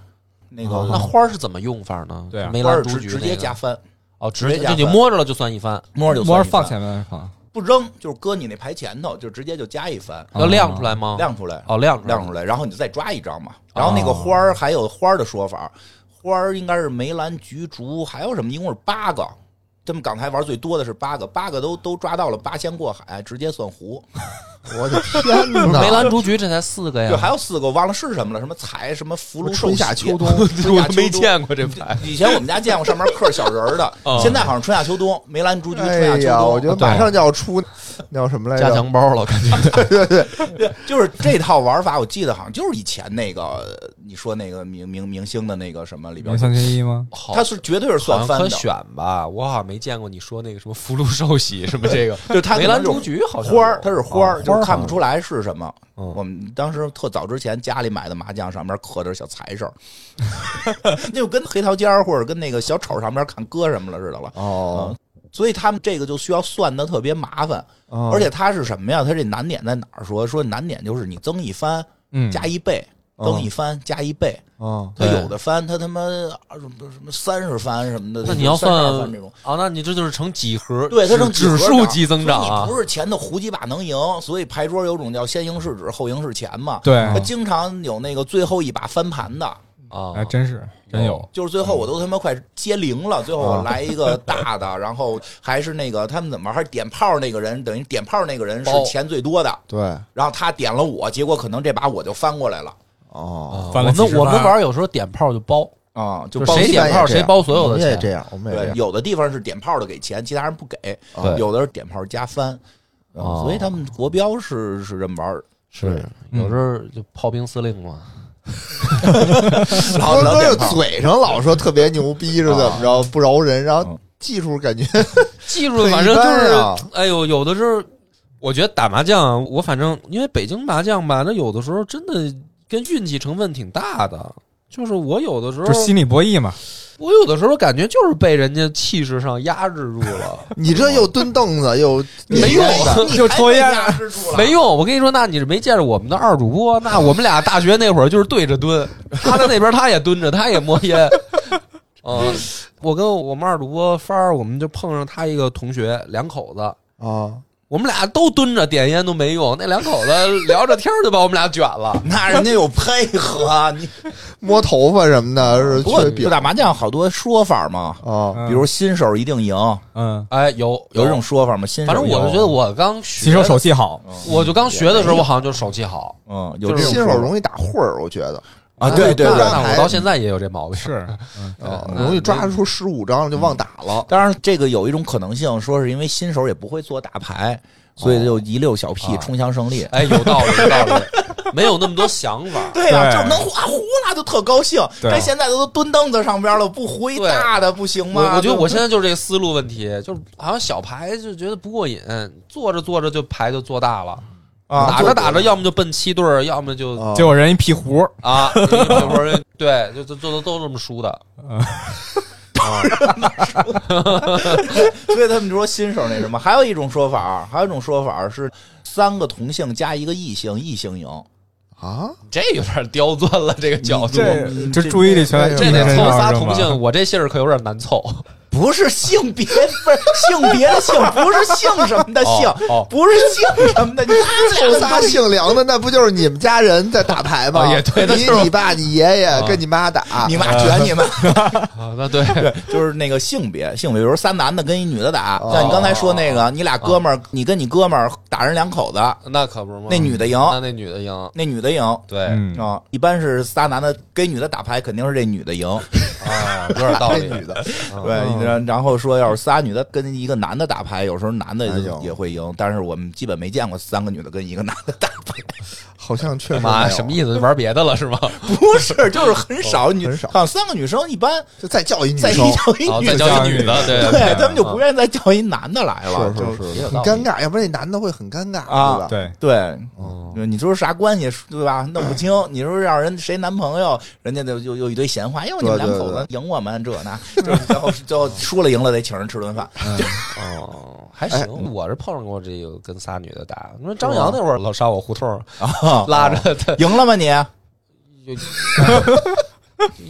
那个哦那花儿是怎么用法呢？对啊梅兰竹菊直直接加翻，哦，直接加翻就你摸着了就算一番，摸着就摸着放算一番前面放，不扔，就是搁你那牌前头，就直接就加一番，要亮出来吗？亮出来，哦，亮出亮出来，然后你再抓一张嘛。然后那个花儿还有花儿的说法，花儿应该是梅兰菊竹，还有什么？一共是八个。他们港台玩最多的是八个，八个都都抓到了，八仙过海，直接算胡。我的天哪！梅兰竹菊这才四个对，呀，还有四个，我忘了是什么了，什么彩什么福禄寿春夏喜秋冬，春夏秋冬 没见过这牌。以前我们家见过上面刻小人儿的哦，现在好像春夏秋冬，梅兰竹菊春夏哎呀，秋冬。我觉得马上就要出那叫什么来着加？强包了，感觉。对对对，就是这套玩法，我记得好像就是以前那个，你你说那个明明明星的那个什么里边，三缺一吗？他是绝对是算翻的，选吧，我好像没见过你说那个什么福禄寿喜什么这个就他梅兰竹菊好像花儿，它是花儿，啊就是看不出来是什么。嗯我们当时特早之前家里买的麻将上面刻着小财神，那就跟黑桃尖儿或者跟那个小丑上面看搁什么了似的了。哦，所以他们这个就需要算的特别麻烦，哦而且它是什么呀？它这难点在哪儿？说说难点就是你增一番嗯，加一倍，嗯增一翻加一倍。哦，它对有的翻，他他妈二什么什么三十翻什么的，那你要32算番这种。啊，那你这就是成几何，对，它成指数级增长啊你不是前头胡几把能赢，所以牌桌有种叫先赢是指后赢是钱嘛。对，他经常有那个最后一把翻盘的，啊还，真是真有。就是最后我都他妈快接零了，最后我来一个大的，然后还是那个他们怎么？还是点炮那个人，等于点炮那个人是钱最多的，对，然后他点了我，结果可能这把我就翻过来了哦，啊翻了几十我们我们番玩有时候点炮就包，啊，就就包谁点炮谁包所有的钱我们也这样，我们也这对，样，有的地方是点炮的给钱，其他人不给，对有的是点炮加翻，嗯哦所以他们国标是是这么玩儿。是嗯有时候就炮兵司令嘛，老哥哥是老点炮嘴上老说特别牛逼是怎么着，不饶人，然后嗯技术感觉 技术反正就很一是般啊，哎呦，有的时候我觉得打麻将啊，我反正因为北京麻将吧，那有的时候真的跟运气成分挺大的。就是我有的时候就，心理博弈嘛，我有的时候感觉就是被人家气势上压制住了，你这又蹲凳子又 没用的，就抽烟压制住了没用。我跟你说，那你是没见着我们的二主播，那我们俩大学那会儿就是对着蹲，他在那边他也蹲着，他也摸烟。嗯，我跟我们二主播帆儿，我们就碰上他一个同学，两口子，啊，我们俩都蹲着点烟都没用，那两口子聊着天就把我们俩卷了。那人家有配合，啊你摸头发什么的，是不过就打麻将好多说法嘛，啊，嗯比如新手一定赢，嗯，哎，有有。这种，说法吗？新手反正我就觉得我刚学新手手气好，我就刚学的时候，我好像就手气好。嗯有就是这种新手容易打混儿，我觉得啊，对对对。那我到现在也有这毛病。是，容易抓出十五张就忘打了。当然，这个有一种可能性，说是因为新手也不会做大牌，所以就一溜小屁啊冲向胜利。哎，有道理，有道理，没有那么多想法。对呀、对就能画胡了就特高兴。对这现在都蹲凳子上边了，不胡一对大的不行吗？我觉得我现在在就是这个思路问题，就是好像小牌就觉得不过瘾，做着做着就牌就做大了，啊打着打着要么就奔七对儿，要么就啊结果人一屁胡，啊，有会儿对，就就都都这么输的。所以他们说新手那什么，还有一种说法，还有一种说法是三个同性加一个异性，异性赢。啊，这有点刁钻了，这个角度。这这注意力全在这得凑仨同性，我这姓儿可有点难凑。不是性别，不是性别的性，不是姓什么的姓，哦哦。不是姓什么的。你凑仨姓梁的，那不就是你们家人在打牌吗？啊也对你你爸、你爷爷啊。跟你妈打，你妈卷你们，啊，那对，对，就是那个性别，性别，比如仨男的跟一女的打，哦。像你刚才说那个，你俩哥们儿，你跟你哥们儿打人两口子，那可不是吗？那女的赢，那那女的赢。那女的赢。对。嗯，啊，一般是仨男的跟女的打牌，肯定是这女的赢。啊，有点道理。这女的，对，然然后说要是仨女的跟一个男的打牌，有时候男的也会赢，但是我们基本没见过三个女的跟一个男的打牌，好像确实妈，没有什么意思？玩别的了是吗？不是，就是很少女，很少好像三个女生一般就再叫一女再一生，哦，叫一女的，再叫一女的，对对他们就不愿意再叫一男的来了，是就是很尴尬，要不然那男的会很尴尬，啊对吧？对，你说啥关系对吧？弄不清。你说让人谁男朋友，人家就又又一堆闲话，哟，你们两口子赢我们这那，就是最后最后输了赢了得请人吃顿饭。哦，还哎行。我是碰上过这个跟仨女的打。你说张扬那会儿老上我胡同儿 啊拉着他，赢了吗你？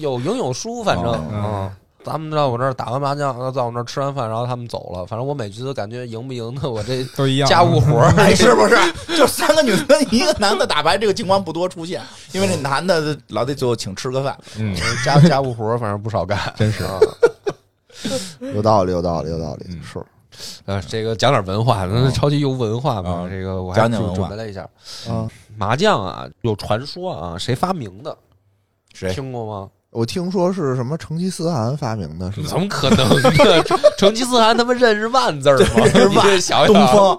有有赢有输，反正哦嗯。咱们在我这儿打完麻将，在我那儿吃完饭，然后他们走了。反正我每局都感觉赢不赢的，我这都一样。家务活儿 哎，是不是？就三个女的跟一个男的打牌，这个情况不多出现，因为这男的老得最后请吃个饭。嗯，家家务活儿反正不少干。真是啊有道理，有道理，有道理，嗯是呃，这个讲点文化，那超级有文化嘛。啊这个我还准备了一下，啊，麻将啊，有传说啊，谁发明的？谁？听过吗？我听说是什么成吉思汗发明的，是吧？怎么可能呢？成吉思汗他妈认识万字儿吗？你这想东想，风，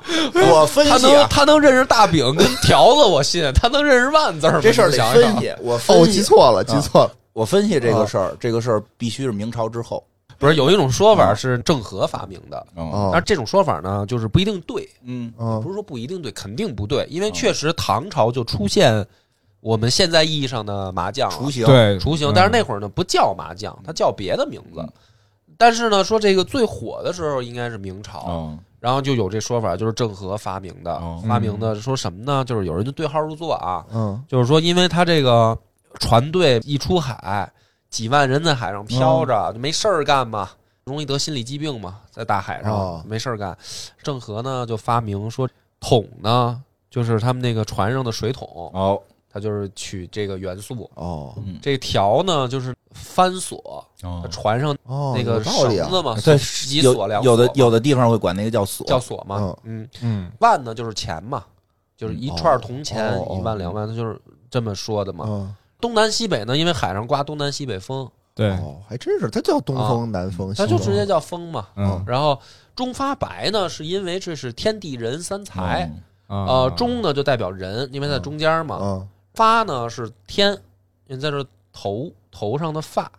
我分他能析啊，他能认识大饼跟条子，我信。他能认识万字儿吗？这事儿得分析。我哦，分析，记错了，记错了。我分析这个事儿，这个事儿必须是明朝之后。不是有一种说法是郑和发明的，但是这种说法呢，就是不一定对，嗯。嗯不是说不一定对，肯定不对，因为确实唐朝就出现我们现在意义上的麻将了。雏形，对。雏形嗯，但是那会儿呢不叫麻将，它叫别的名字。嗯。但是呢，说这个最火的时候应该是明朝，嗯然后就有这说法，就是郑和发明的哦。发明的说什么呢？就是有人就对号入座啊，嗯。就是说，因为他这个船队一出海，几万人在海上漂着，就没事儿干嘛，容易得心理疾病嘛，在大海上、哦。没事儿干。郑和呢就发明说桶呢，就是他们那个船上的水桶，哦。它就是取这个元素。哦。嗯。这条呢就是帆索，哦。船上哦，那个。绳子嘛，对几有索两有的有的地方会管那个叫锁，叫锁嘛，嗯，嗯。万呢就是钱嘛，就是一串铜钱一万两万，他就是这么说的嘛。嗯，东南西北呢，因为海上刮东南西北风，对，哦，还真是，它叫东风、南风，它西风。就直接叫风嘛。嗯。然后中发白呢，是因为这是天地人三才，嗯。呃，中呢就代表人，因为在中间嘛。嗯。发呢是天，因为在这头头上的发，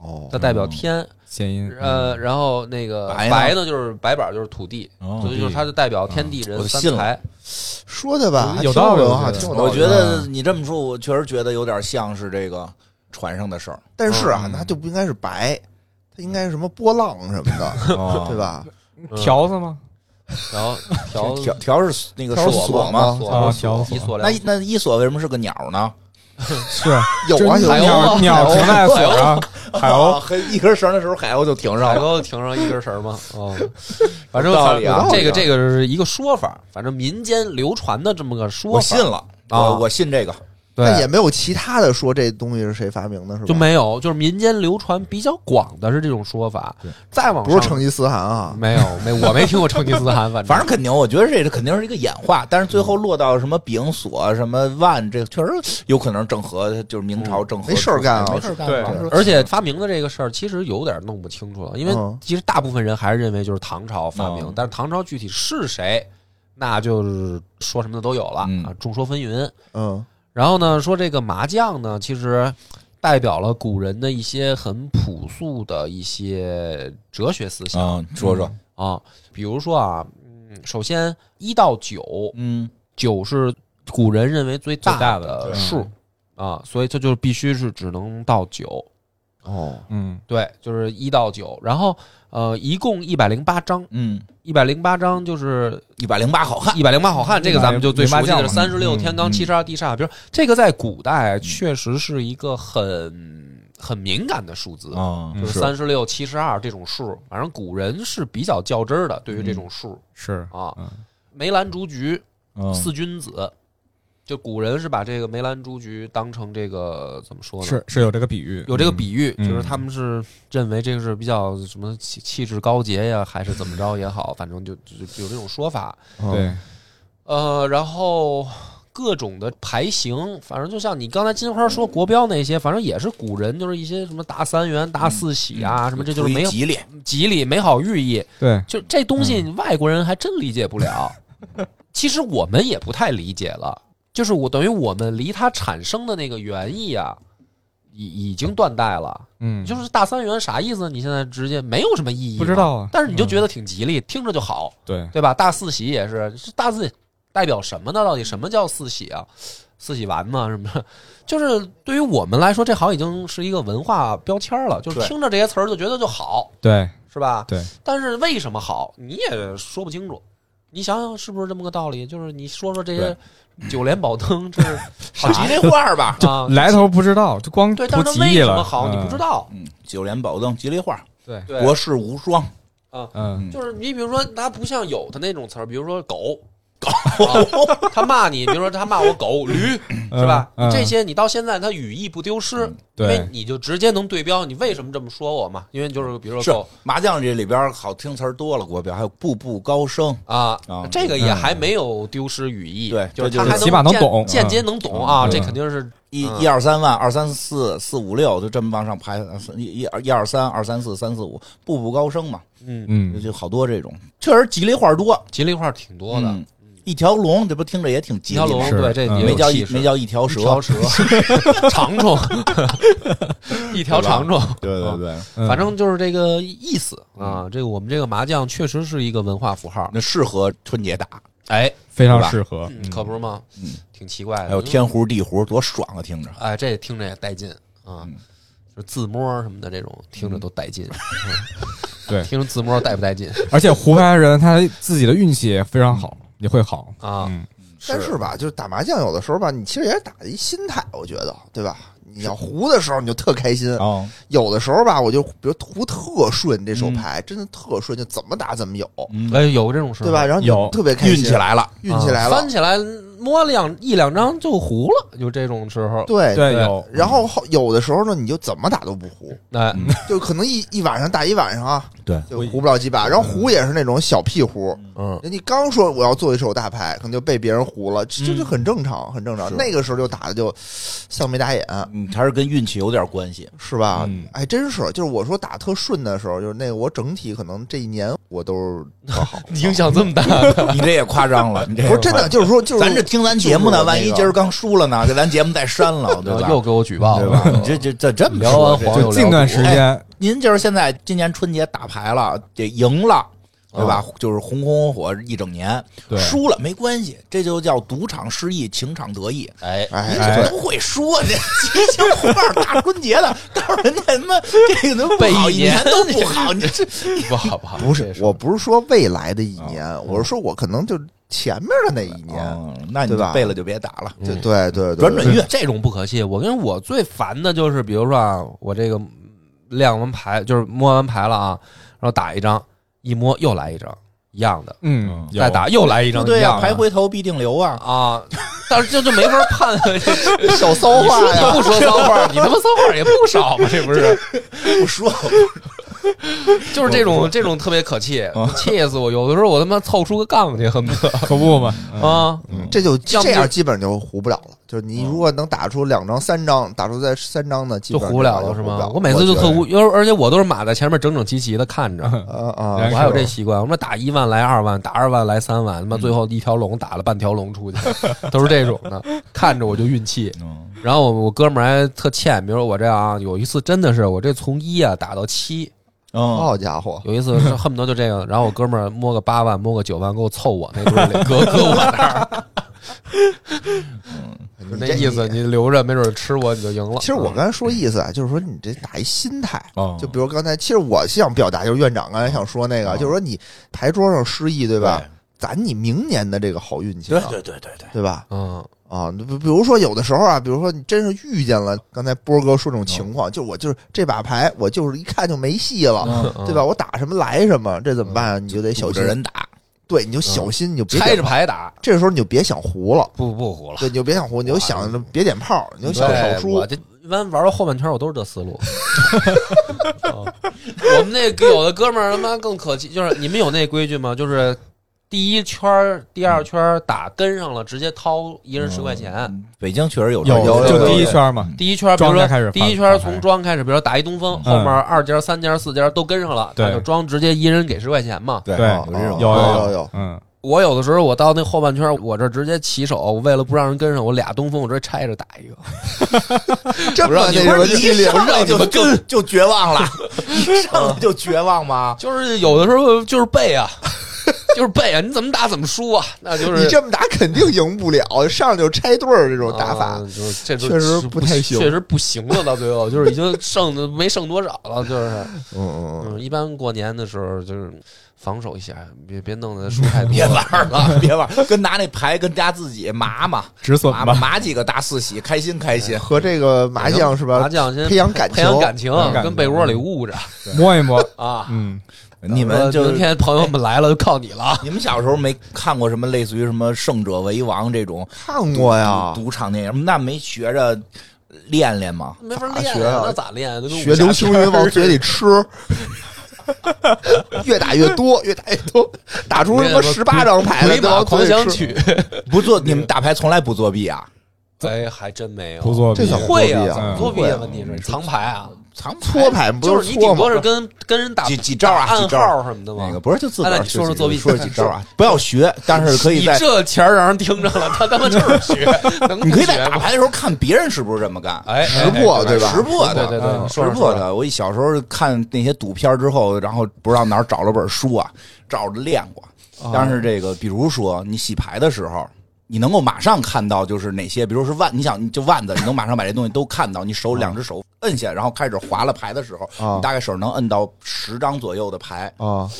哦它代表天。谐音，呃，然后那个白呢就是白板就是土地，哦所以就是它就代表天地人三才。说的吧，有道理挺文化，我觉得你这么说，我确实觉得有点像是这个船上的事儿，但是啊，嗯那就不应该是白，它应该是什么波浪什么的，哦 对？吧？条子吗？然后条条条是那个是锁锁吗？锁啊锁条一锁那那一锁为什么是个鸟呢？是有啊有啊鸟鸟停在锁上，海鸥哦，一根绳的时候，海鸥就停上海了。沟停上一根绳吗？哦，反正道理啊这个这个是一个说法，反正民间流传的这么个说法，我信了，啊我我信这个。但也，没有其他的说这东西是谁发明的，是吧？就没有，就是民间流传比较广的是这种说法。再往上不是成吉思汗啊，没有没我没听过成吉思汗，反正。反正肯定，我觉得这个肯定是一个演化，但是最后落到什么丙锁、什么万，这确实有可能郑和就是明朝郑和没事儿干啊。没事儿。干。对而且发明的这个事儿，其实有点弄不清楚了，因为嗯。其实大部分人还是认为就是唐朝发明，嗯。但是唐朝具体是谁，那就是说什么的都有了、嗯。啊，众说纷纭。嗯然后呢，说这个麻将呢，其实代表了古人的一些很朴素的一些哲学思想。嗯，说说，啊，比如说啊，嗯，首先一到九，嗯。九是古人认为最最大的数啊，所以这就必须是只能到九。哦。嗯对，就是一到九，然后呃，一共一百零八章，嗯，一百零八章就是一百零八好汉，一百零八好汉，这个咱们就最熟悉的是108三十六嗯天罡嗯。七十二地煞，比如这个在古代确实是一个很很敏感的数字，啊就是三十六、七十二这种数，反正古人是比较较真儿的，对于这种数。是。啊嗯，梅兰竹菊嗯。四君子。就古人是把这个梅兰竹菊当成这个怎么说呢？是是有这个比喻，有这个比喻，嗯就是他们是认为这个是比较什么气气质高洁呀，还是怎么着也好，反正就就就有这种说法。嗯对，呃，然后各种的牌型，反正就像你刚才金花说国标那些，反正也是古人就是一些什么大三元、大四喜啊，什么这就是美好吉利，吉利、美好寓意。对，就这东西，外国人还真理解不了。其实我们也不太理解了，就是我等于我们离它产生的那个原意啊，已已经断代了。嗯，就是大三元啥意思？你现在直接没有什么意义，不知。道啊，但是你就觉得挺吉利，听着就好，对，对吧？大四喜也是，这大四代表什么呢？到底什么叫四喜啊？四喜丸嘛，什么？就是对于我们来说，这好像已经是一个文化标签了，就是听着这些词儿就觉得就好，对是吧？对，但是为什么好，你也说不清楚。你想想，是不是这么个道理？就是你说说这些九连宝灯，这是 好吉利话吧？啊？来头不知道，就光对，图但是为利，什么好，你不知嗯，道。嗯，九连宝灯吉利话，对，对，国士无双，嗯，就是你比如说，它不像有的那种词儿，比如说狗。狗，他骂你，比如说他骂我狗驴，是吧？嗯这些你到现在他语义不丢失，因对为你就直接能对标你为什么这么说我嘛？因为就是比如说麻将这里边好听词儿多了，国标还有步步高升，啊啊，这个也还没有丢失语义，对就是这就是它还起码能懂间接能懂啊，嗯这肯定是一嗯一二三万，二三四四五六，就这么往上排，一一二一二三，二三四，三四五，步步高升嘛，嗯，嗯，就好多这种，确实吉利话多，吉利话挺多的，嗯一条龙，这不听着也挺吉利吗？一条龙，是对，这嗯。也没叫一没叫一条蛇，一条蛇，长虫，一条长虫，对对对，嗯。反正就是这个意思啊。这个我们这个麻将确实是一个文化符号，那适合春节打，哎，非常适合。嗯可不是吗？嗯，挺奇怪的。还有天胡地胡，多爽啊！听着，哎，这听着也带劲啊。嗯，就自摸什么的这种，听着都带劲。对。听着自摸带不带劲。而且胡牌人他自己的运气也非常好，也会好。啊？嗯，但是吧，就是打麻将有的时候吧，你其实也是打一心态，我觉得，对吧？你要胡的时候你就特开心，哦，有的时候吧，我就比如胡特顺，这手牌真的特顺，就怎么打怎么有，嗯哎，有这种事，对吧？？然后有特别开心，运起，来了，运起来了啊翻，起来摸两一两张就糊了，就这种时候。对对，有。然后后有的时候呢，你就怎么打都不糊，哎，就可能一一晚上打一晚上啊，对。就胡不了几把。然后胡也是那种小屁胡，嗯，人家刚说我要做一手大牌，可能就被别人胡了，这这就很正常，很正常。那个时候就打的就像没打眼，嗯，还是跟运气有点关系。是吧？嗯？哎，真是，就是我说打特顺的时候，就是那个我整体可能这一年我都是特好，影响这么大，你这也夸张了，你这不是真的，就是说就是咱这听咱节目呢，万一今儿刚输了呢，给咱节目再删了，对吧？又给我举报对吧？了。你这这这这么聊说这这完黄又就近段时间，您就是现在今年春节打牌了，得赢了。对吧？就是红红火火一整年，输了没关系，这就叫赌场失意，情场得意。哎，哎您哎这都会说，这吉祥话大春节的，告诉人家他妈这个都不好，一年年都不好，你这不好不好，不是我不是说未来的一年，我是说我可能就前面的那一年，哦那你对吧背了就别打了，对对对对，转转运。这种不可信。我跟我最烦的就是，比如说啊，我这个亮完牌，就是摸完牌了啊，然后打一张，一摸又来一张一样的，嗯，再打又来一张对呀，牌回头必定留啊。啊，但是这就没法判。小骚话你呀，不说骚话，你他妈骚话也不少嘛，这不是？不说，就是这种这种特别可气，气死我！有的时候我他妈凑出个杠去，恨不得可不嘛。嗯啊，这就这样，基本就糊不了了。就是你如果能打出两张、三张，打出在三张的，基就本上糊不了了是？吗我每次就特觉无，而而且我都是码在前面整整齐齐的看着。啊 啊，我还有这习惯，我们打一万来二万，打二万来三万，他妈嗯最后一条龙打了半条龙出去，都是这种的，看着我就运气。嗯然后我我哥们儿还特欠，比如说我这样啊，有一次真的是我这从一啊打到七，嗯，好家伙，有一次是恨不得就这个，然后我哥们儿摸个八万，摸个九万，给我凑我那堆里，搁搁我那儿，就那这意思，你留着，没准吃我你就赢了。其实我刚才说意思啊，就是说你这打一心态。哦就比如刚才，其实我想表达就是院长刚才想说那个，哦就是说你牌桌上失意，对吧？攒你明年的这个好运气对啊，对对对对，对吧？嗯，啊，比比如说有的时候啊，比如说你真是遇见了刚才波哥说这种情况，就我就是这把牌，我就是一看就没戏了，嗯对吧？我打什么来什么，这怎么办啊？你就得小心着，人打，对，你就小心，你就别拆着，牌打，这时候你就别想胡了，不不胡了。对，你就别想胡，你就想着别点炮，你就想少输我，这一般玩到后半圈，我都是这思路。哦我们那有的哥们儿他妈更可气，就是你们有那规矩吗？就是第一圈儿、第二圈儿打跟上了，直接掏一人十块钱。嗯北京确实有有这有有就第一有圈嘛，第一圈儿，比如说开始第一圈儿从庄开始，比如说打一东风，嗯。后面二家、三家、四家都跟上了，就庄直接一人给十块钱嘛。对。有这种。有有有。有，嗯，我有的时候我到那后半圈儿，我这直接起手，我为了不让人跟上，我俩东风我直接拆着打一个。这么那不什么你激烈，一上来就让你们就就绝望了，一上来就绝望吗？就是有的时候就是背啊，就是背啊，你怎么打怎么输啊，那就是你这么打肯定赢不了，上来就拆对儿这种打法啊，就是这确实不不太行确实不行了。到最后就是已经剩的没剩多少了，就是 嗯嗯嗯，一般过年的时候就是防守一下，别别弄得输太多，别玩了，别玩，跟拿那牌跟家自己麻麻止损麻吧，麻几个大四喜，开心开心嗯，。和这个麻将是吧麻？将先培养感情，培养感，情跟被窝里捂着摸一摸，啊。嗯，你们就明天朋友们来了就靠你了。你们小时候没看过什么类似于什么《胜者为王》这种看过呀，赌场电影？那没学着练练吗？没法练学啊那咋练？学武侠流星片儿云往嘴里 吃，越打越多，越打越多，打出什么十八张牌来都。狂想曲不作，你们打牌从来不作弊啊？哎，还真没有。不作弊这怎么会啊怎么作弊问题是藏牌啊，搓牌不就是你顶多？是跟跟人打几几招啊暗几招号什么的吗？那个不是就自个儿说说作弊说说几 招啊，不要学，但是可以你在这钱儿让人听着了，他他妈就是学，能你可以在打牌的时候看别人是不是这么干。哎，识破对吧？识破的，对对对识破的。我一小时候看那些赌片之后，然后不知道哪儿找了本书啊，照着练过。但是这个，比如说你洗牌的时候，你能够马上看到就是哪些，比如说是万，你想就万子，你能马上把这东西都看到。你手两只手摁下，然后开始划了牌的时候，啊你大概手能摁到十张左右的牌。啊，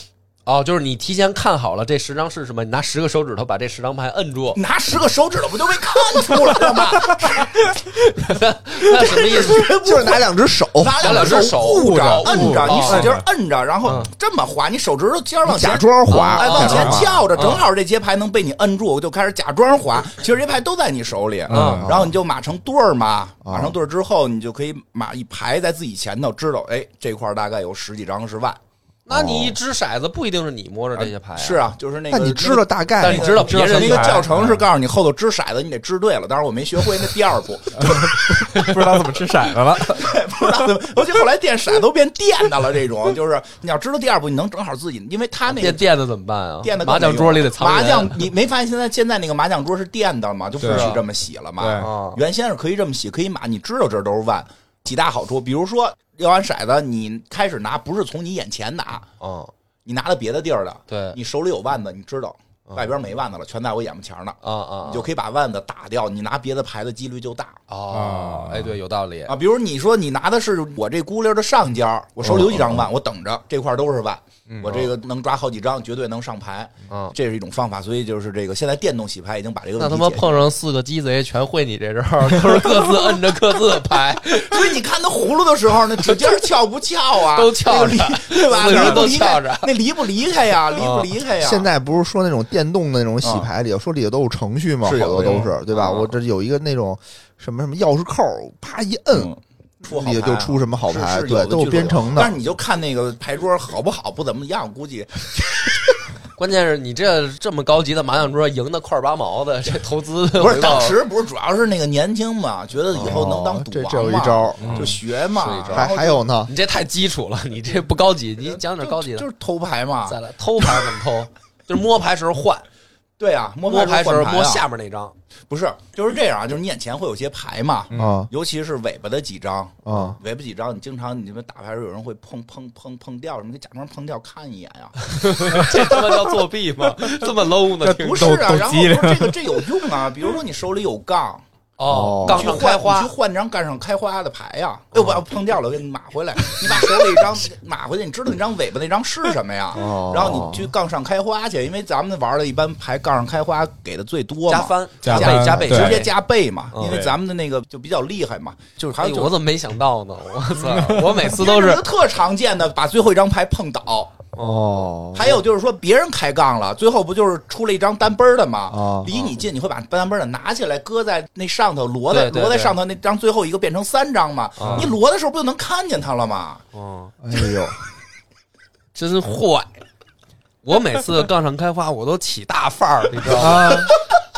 哦，就是你提前看好了这十张是什么，你拿十个手指头把这十张牌摁住，拿十个手指头不就被看出来了吗？那什么意思？就是拿两只手，拿两只手捂着、摁着，哦你使劲摁着，然后嗯这么滑，你手指头尖儿往前假装滑，哎，往前翘着，嗯正好这节牌能被你摁住，我就开始假装滑。其实这牌都在你手里，嗯然后你就码成对儿嘛，啊码成对儿之后，你就可以码一排在自己前头，知道哎这块儿大概有十几张是万。那你一掷骰子不一定是你摸着这些牌啊，是啊，就是那个那你知道大概但你知道别人那个教程是告诉你后头掷骰子，你得掷对了。但是我没学会那第二步，不知道怎么掷骰子了。不知道怎么，尤其后来垫骰子都变电的了。这种就是你要知道第二步，你能正好自己，因为他那个垫垫的怎么办啊？垫的麻将桌里得藏麻将，你没发现现在现在那个麻将桌是垫的吗？就不许这么洗了嘛。原先是可以这么洗，可以码，你知道这都是万，几大好处。比如说要完骰子，你开始拿不是从你眼前拿，嗯，你拿到别的地儿的，对，你手里有万子，你知道嗯外边没万子了，全在我眼巴前儿呢，啊啊，你就可以把万子打掉，你拿别的牌的几率就大哦，啊哎，对，有道理啊。比如你说你拿的是我这孤溜的上尖儿，我手里有几张万，我等着这块都是万，我这个能抓好几张，绝对能上牌，嗯。这是一种方法。所以就是这个现在电动洗牌已经把这个那他妈碰上四个鸡贼，全会你这招儿，都是各自摁着各自的牌，所以你看他葫芦的时候，那指尖儿翘不翘啊？都翘着 对吧？都离不离开翘着那离不离开呀？离不离开呀？现在不是说那种电动的那种洗牌里，说里头都有程序吗？好是有多都是，对吧？啊我这有一个那种什么什么钥匙扣，啪一摁嗯，出好里牌就出什么好牌，是是对，都有有的据说编程的但是。你就看那个牌桌好不好，不怎么样，估计 关键是你这这么高级的麻将桌，赢的块儿八毛的，这投资不是当时不是主要是那个年轻嘛，觉得以后能当赌哦这王这有一招嘛就学嘛是一，招还还有呢，你这太基础了，你这不高级，你讲点高级的。就是偷牌嘛，再来偷牌怎么偷？就是摸牌时候换，对啊，摸摸牌时候摸下面那张。不是就是这样啊，就是你眼前会有些牌嘛，啊尤其是尾巴的几张，啊尾巴几张，你经常你们打牌时候有人会碰碰碰碰掉，什么，你假装碰掉看一眼呀。这他妈叫作弊吗？这么 low 呢？不是啊，然后这个这有用啊，比如说你手里有杠，哦，去换你上开花去，换张杠上开花的牌呀。哎呦，我要碰掉了，我给你码回来。你把手里一张 码回去，你知道那张尾巴那张是什么呀？哦然后你去杠上开花去，因为咱们玩的一般牌杠上开花给的最多嘛，加翻加倍加倍。直接加倍嘛，嗯因为咱们的那个就比较厉害嘛，就是我怎么没想到呢？我操！我每次都是这个特常见的，把最后一张牌碰倒。哦，还有就是说，别人开杠了，最后不就是出了一张单奔儿的吗？哦离你近，你会把单奔的拿起来，搁在那上头，摞在摞在上头那张最后一个变成三张嘛？啊你摞的时候不就能看见它了吗？哦，哎呦，真坏。我每次杠上开花，我都起大范儿，你知道吗？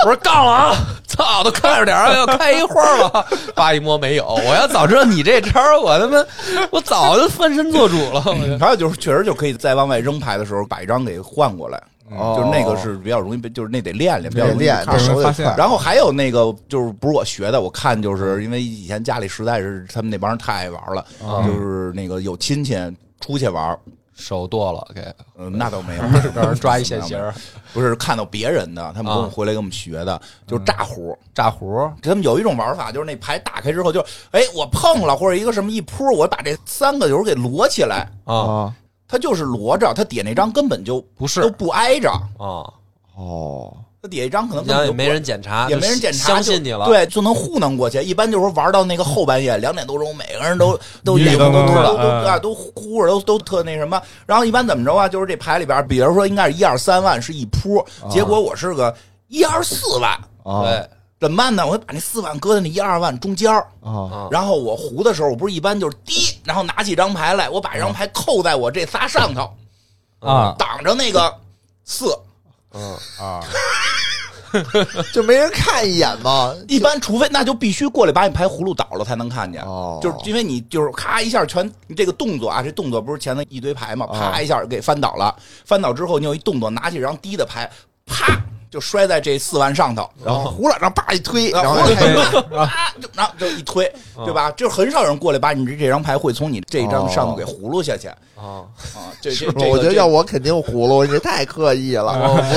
我说杠了啊！操，都看着点儿，要开一花了。扒一摸没有，我要早知道你这招儿，我他妈我早就翻身做主了。还有就是，确实就可以在往外扔牌的时候把一张给换过来，哦就是那个是比较容易被，就是那得练练，比较练，这手得快。然后还有那个就是不是我学的，我看就是因为以前家里实在是他们那帮人太爱玩了，啊就是那个有亲戚出去玩，手剁了，给嗯，那倒没有，让人抓一现行儿，不是看到别人的，他们跟我啊回来给我们学的，就是炸胡。炸胡。他们有一种玩法，就是那牌打开之后就，哎，我碰了或者一个什么一扑，我把这三个球给摞起来，啊。啊它就是摞着，它底下那张根本就不是。都不挨着，啊，哦，它底下一张可能根本没人检查，也没人检查，相信你了。，对，就能糊弄过去。一般就是玩到那个后半夜两点多钟，每个人都都眼都都的都啊都呼着都都特那什么。然后一般怎么着啊？就是这牌里边，比如说应该是一二三万是一扑，结果我是个一二四万，啊对怎么办呢？我把那四万搁在那一二万中间儿啊啊，然后我胡的时候，我不是一般就是滴，然后拿起张牌来，我把这张牌扣在我这仨上头，啊挡着那个四。嗯啊，就没人看一眼吗？一般除非那就必须过来把你牌葫芦倒了才能看见。哦，就是因为你就是咔一下全你这个动作啊，这动作不是前头一堆牌嘛，哦啪一下给翻倒了，翻倒之后你有一动作，拿起这张低的牌，啪就摔在这四万上头，然后胡了，然后叭一推，然后就开始啊，就然后就一推，对吧？就很少人过来把你这这张牌会从你这张上头给葫芦下去啊。啊，这这这我觉得要我肯定葫芦，你太刻意了。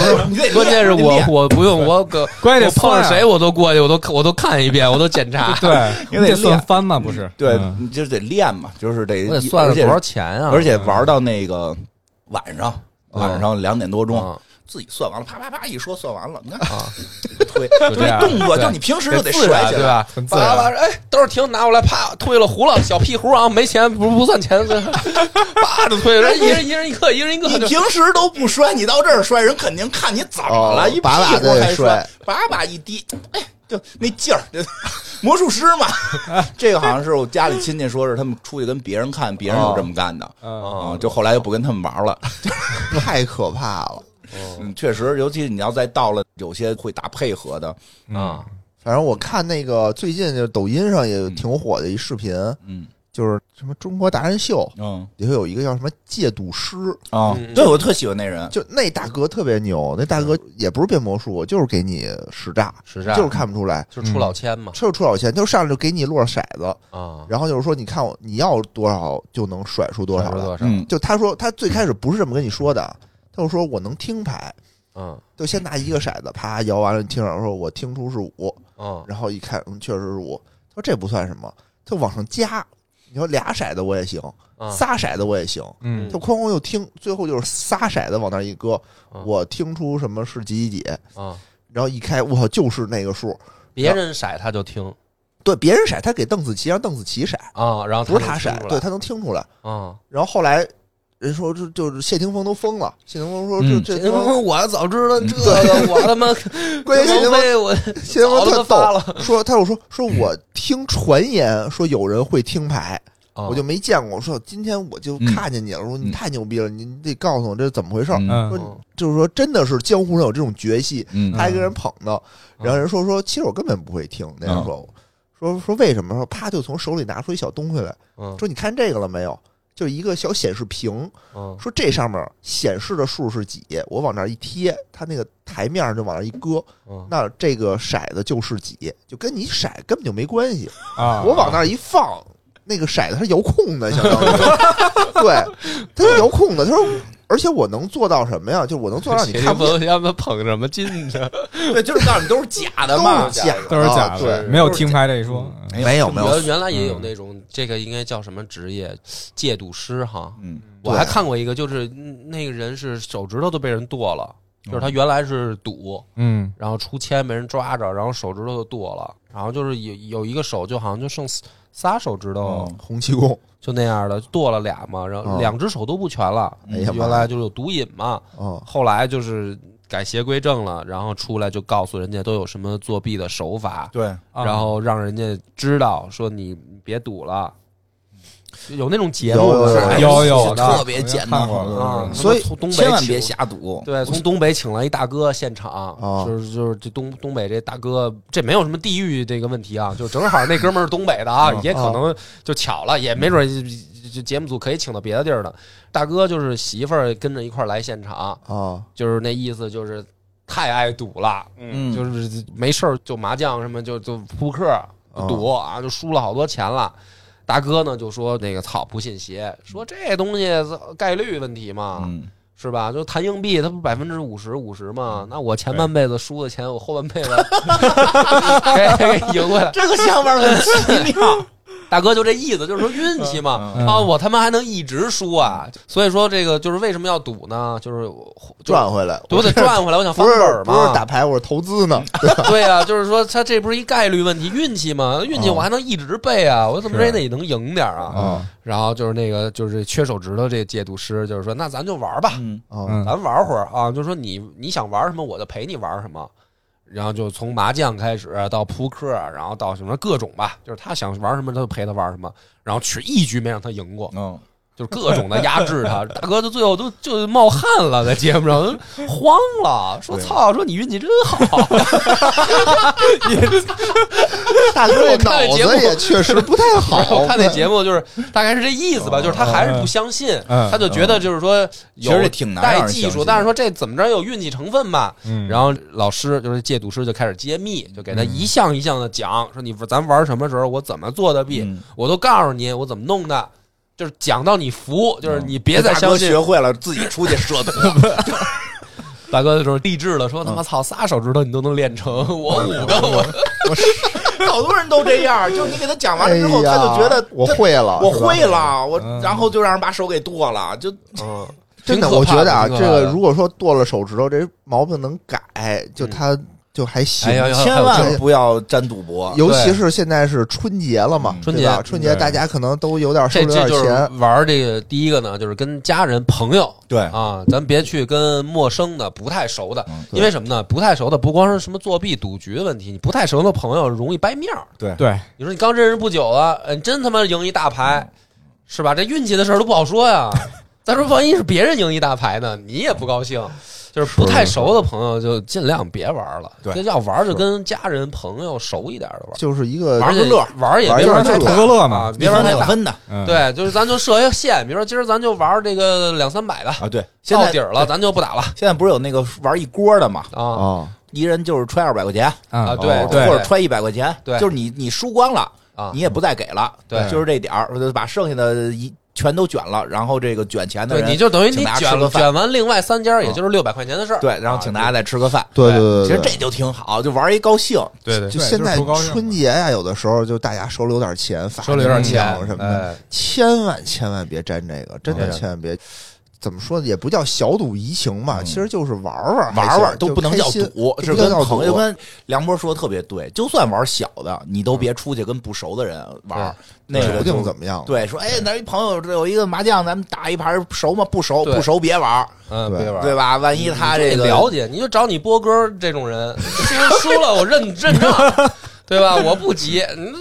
关键是我我不用 我搁关键我碰上谁我都过去，我都我都看一遍，我都检查。对，因为这算练翻嘛，不是？对，嗯你就是得练嘛，就是得我得算而且了多少钱啊？而且玩到那个晚上，嗯晚上两点多钟，啊自己算完了，啪啪啪一说算完了，你看啊，推，就这动作就你平时就得得自甩起来，对吧？很自然叭叭叭哎，都是停，拿过来，啪推了，糊了，小屁糊啊，没钱不不算钱，叭就推，人一人一人一个，一人一个，你平时都不摔，你到这儿摔，人肯定看你怎么了，哦一屁把把股还摔，把把一滴，哎，就那劲儿，这魔术师嘛，这个好像是我家里亲戚说是他们出去跟别人看，别人就这么干的嗯啊，就后来就不跟他们玩了。太可怕了。嗯，确实，尤其你要再到了有些会打配合的，啊，反正我看那个最近就抖音上也挺火的一视频，嗯。就是什么中国达人秀嗯。里头有一个叫什么戒赌师，啊嗯对我特喜欢那人，就那大哥特别牛，那大哥也不是变魔术，就是给你使诈，使诈就是看不出来，就是出老千嘛就是出老千，就上来就给你落骰子，啊，然后就是说你看我你要多少就能甩出多少来。多少？嗯。就他说他最开始不是这么跟你说的，他就说我能听牌，嗯就先拿一个骰子，啪摇完了，你听着说我听出是五，嗯然后一看，嗯，确实是五。他说这不算什么，他往上加。你说俩骰子我也行，嗯仨骰子我也行。嗯他哐哐又听，最后就是仨骰子往那一搁，嗯我听出什么是几几几，啊，然后一开，我靠，就是那个数。别人骰他就听对，别人骰，他给邓紫棋让邓紫棋骰，啊，然后不是他骰，对他能听出来。啊，然后后来人说这就是谢霆锋都疯了，谢霆锋说嗯这这他妈我要早知道这个，我他妈 关键谢霆锋飞我谢霆锋早他妈特发了，说他又说说我听传言说有人会听牌，啊我就没见过。我说今天我就嗯看见你了，说你嗯太牛逼了，你得告诉我这是怎么回事说嗯就是说真的是江湖上有这种绝戏，嗯他还跟人捧的，然后人说说其实我根本不会听，那人说说说为什么？说啪就从手里拿出一小东西来，嗯说你看这个了没有？就一个小显示屏，嗯说这上面显示的数是几，我往那儿一贴，它那个台面就往那儿一搁，嗯那这个骰子就是几，就跟你骰根本就没关系。啊，我往那儿一放，那个骰子是遥控的，相当于，对，它是遥控的。他说，而且我能做到什么呀？就我能做到让你 看不见，锋他们捧什么劲呢？对，就是告诉你都是假的都嘛，是假的，都是假的对的，，没有听牌这一说。没有没有原原来也有那种，这个应该叫什么职业？戒赌师哈。嗯我还看过一个，就是嗯那个人是手指头都被人剁了，就是他原来是赌，嗯然后出千被人抓着，然后手指头就剁了，然后就是有有一个手就好像就剩仨手指头哦，洪七公，就那样的剁了俩嘛，然后哦两只手都不全了。哎呀原来就是有毒瘾嘛，嗯，后来就是改邪归正了，然后出来就告诉人家都有什么作弊的手法，对，啊然后让人家知道说你你别赌了。有那种节目有有有有有的特别简单啊，所以从东北千万别请瞎赌。对，从东北请来一大哥现场，哦就是就是这东东北这大哥，这没有什么地域这个问题啊，就正好那哥们儿是东北的啊，嗯也可能就巧了，也没准就节目组可以请到别的地儿的。大哥就是媳妇儿跟着一块儿来现场，啊，就是那意思就是太爱赌了，嗯就是没事儿就麻将什么就就扑克赌啊，就输了好多钱了。大哥呢就说那个操不信邪，说这东西概率问题嘛，嗯，是吧？就弹硬币，它不百分之五十五十嘛？那我前半辈子输的钱，我后半辈子 赢回来。这个想法很奇妙。大哥就这意思，就是说运气嘛。嗯啊，我他妈还能一直输啊！所以说这个就是为什么要赌呢？就是就赚回来，我得赚回来，我想翻本儿不是。打牌，我是投资呢。对呀、就是说他这不是一概率问题，运气嘛，运气哦我还能一直背啊，我怎么着也得能赢点啊。啊然后就是那个就是缺手指头这戒赌师，就是说那咱就玩吧，嗯啊嗯咱玩会儿啊，就是说你你想玩什么，我就陪你玩什么。然后就从麻将开始到扑克，然后到什么各种吧，就是他想玩什么，他就陪他玩什么。然后却一局没让他赢过，嗯，就是各种的压制他。大哥就最后都就冒汗了，在节目上都慌了，说操，说你运气真好。大哥看脑这节目子也确实不太好。我看那节目就是大概是这意思吧，就是他还是不相信，嗯他就觉得就是说有挺难让带技术，但是说这怎么着有运气成分吧。嗯然后老师就是戒赌师就开始揭秘，就给他一项一项的讲，说你咱玩什么时候我怎么做的弊，嗯我都告诉你我怎么弄的，就是讲到你服，就是你别再相信。学会了自己出去射毒，大哥的时候励志了，说他妈操仨手指头你都能练成，我五个我。好多人都这样。就你给他讲完哎了之后，他，就觉得我会了，我会了，我嗯。然后就让人把手给剁了，就嗯，真的，我觉得啊，这个如果说剁了手指头，这毛病能改，就他就还行哎。千万不要沾赌博。尤其是现在是春节了嘛嗯，春节春节大家可能都有点收这这就是了点钱，玩这个第一个呢，就是跟家人朋友对，啊，咱别去跟陌生的、不太熟的，嗯因为什么呢？不太熟的不光是什么作弊、赌局的问题，你不太熟的朋友容易掰面儿。对对，你说你刚认识不久了，你，真他妈赢一大牌，是吧？这运气的事儿都不好说呀。再说，万一是别人赢一大牌呢，你也不高兴。就是不太熟的朋友，就尽量别玩了。对要玩就跟家人朋友熟一点的玩，就是一个玩个乐玩也别玩太大图个乐嘛啊，别玩太大。分的嗯，对，就是咱就设一个线，比如说今儿咱就玩这个两三百的，啊，对，现在到底儿了，咱就不打了。现在不是有那个玩一锅的嘛？啊。啊，一人就是揣二百块钱，啊！对，或者揣一百块钱，对。就是你你输光了，啊。你也不再给了，对。就是这点儿，把剩下的一全都卷了，然后这个卷钱的对，人，你就等于你卷卷完另外三家，也就是六百块钱的事儿。对，然后请大家再吃个饭，对对对对其实这就挺好，就玩一高兴，对对就现在春节呀，有的时候就大家手里有点钱，发手里有点点钱什么的，哎千万千万别沾这个，真的千万别。怎么说呢？也不叫小赌怡情吧，嗯其实就是玩玩玩玩都不能叫赌，是跟朋友赌跟梁波说的特别对，就算玩小的，你都别出去跟不熟的人玩，那个指不定就怎么样。对，说哎，那一朋友这有一个麻将，咱们打一盘，熟吗？不熟，对不熟别玩，嗯，对别玩，对吧？万一他这你个了解，你就找你波哥这种人，输输了我认认账，对吧？我不急，你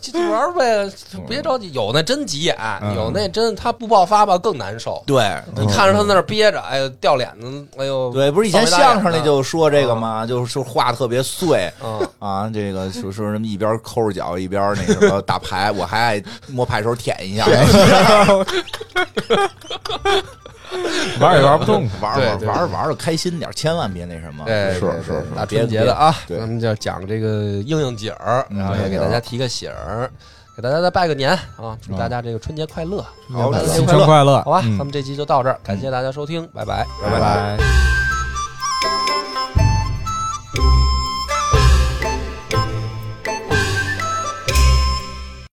这这玩呗，别着急。有那真急眼，嗯有那真他不爆发吧更难受。对你看着他那儿憋着，哎呦掉脸子，哎呦，对，不是以前相声里就说这个吗？就是说话特别碎嗯，啊，这个说说什么一边抠着脚一边那什么打牌，我还爱摸牌手舔一下，玩也玩不动。玩玩玩玩的开心点，千万别那什么。对，是对是是大春节的啊，咱们就讲这个应应景儿，嗯然后也给大家提个醒儿，给大家再拜个年啊，祝大家这个春节快乐，好春节新新年快乐春快乐，好吧？嗯咱们这期就到这儿，感谢大家收听，拜拜。拜拜。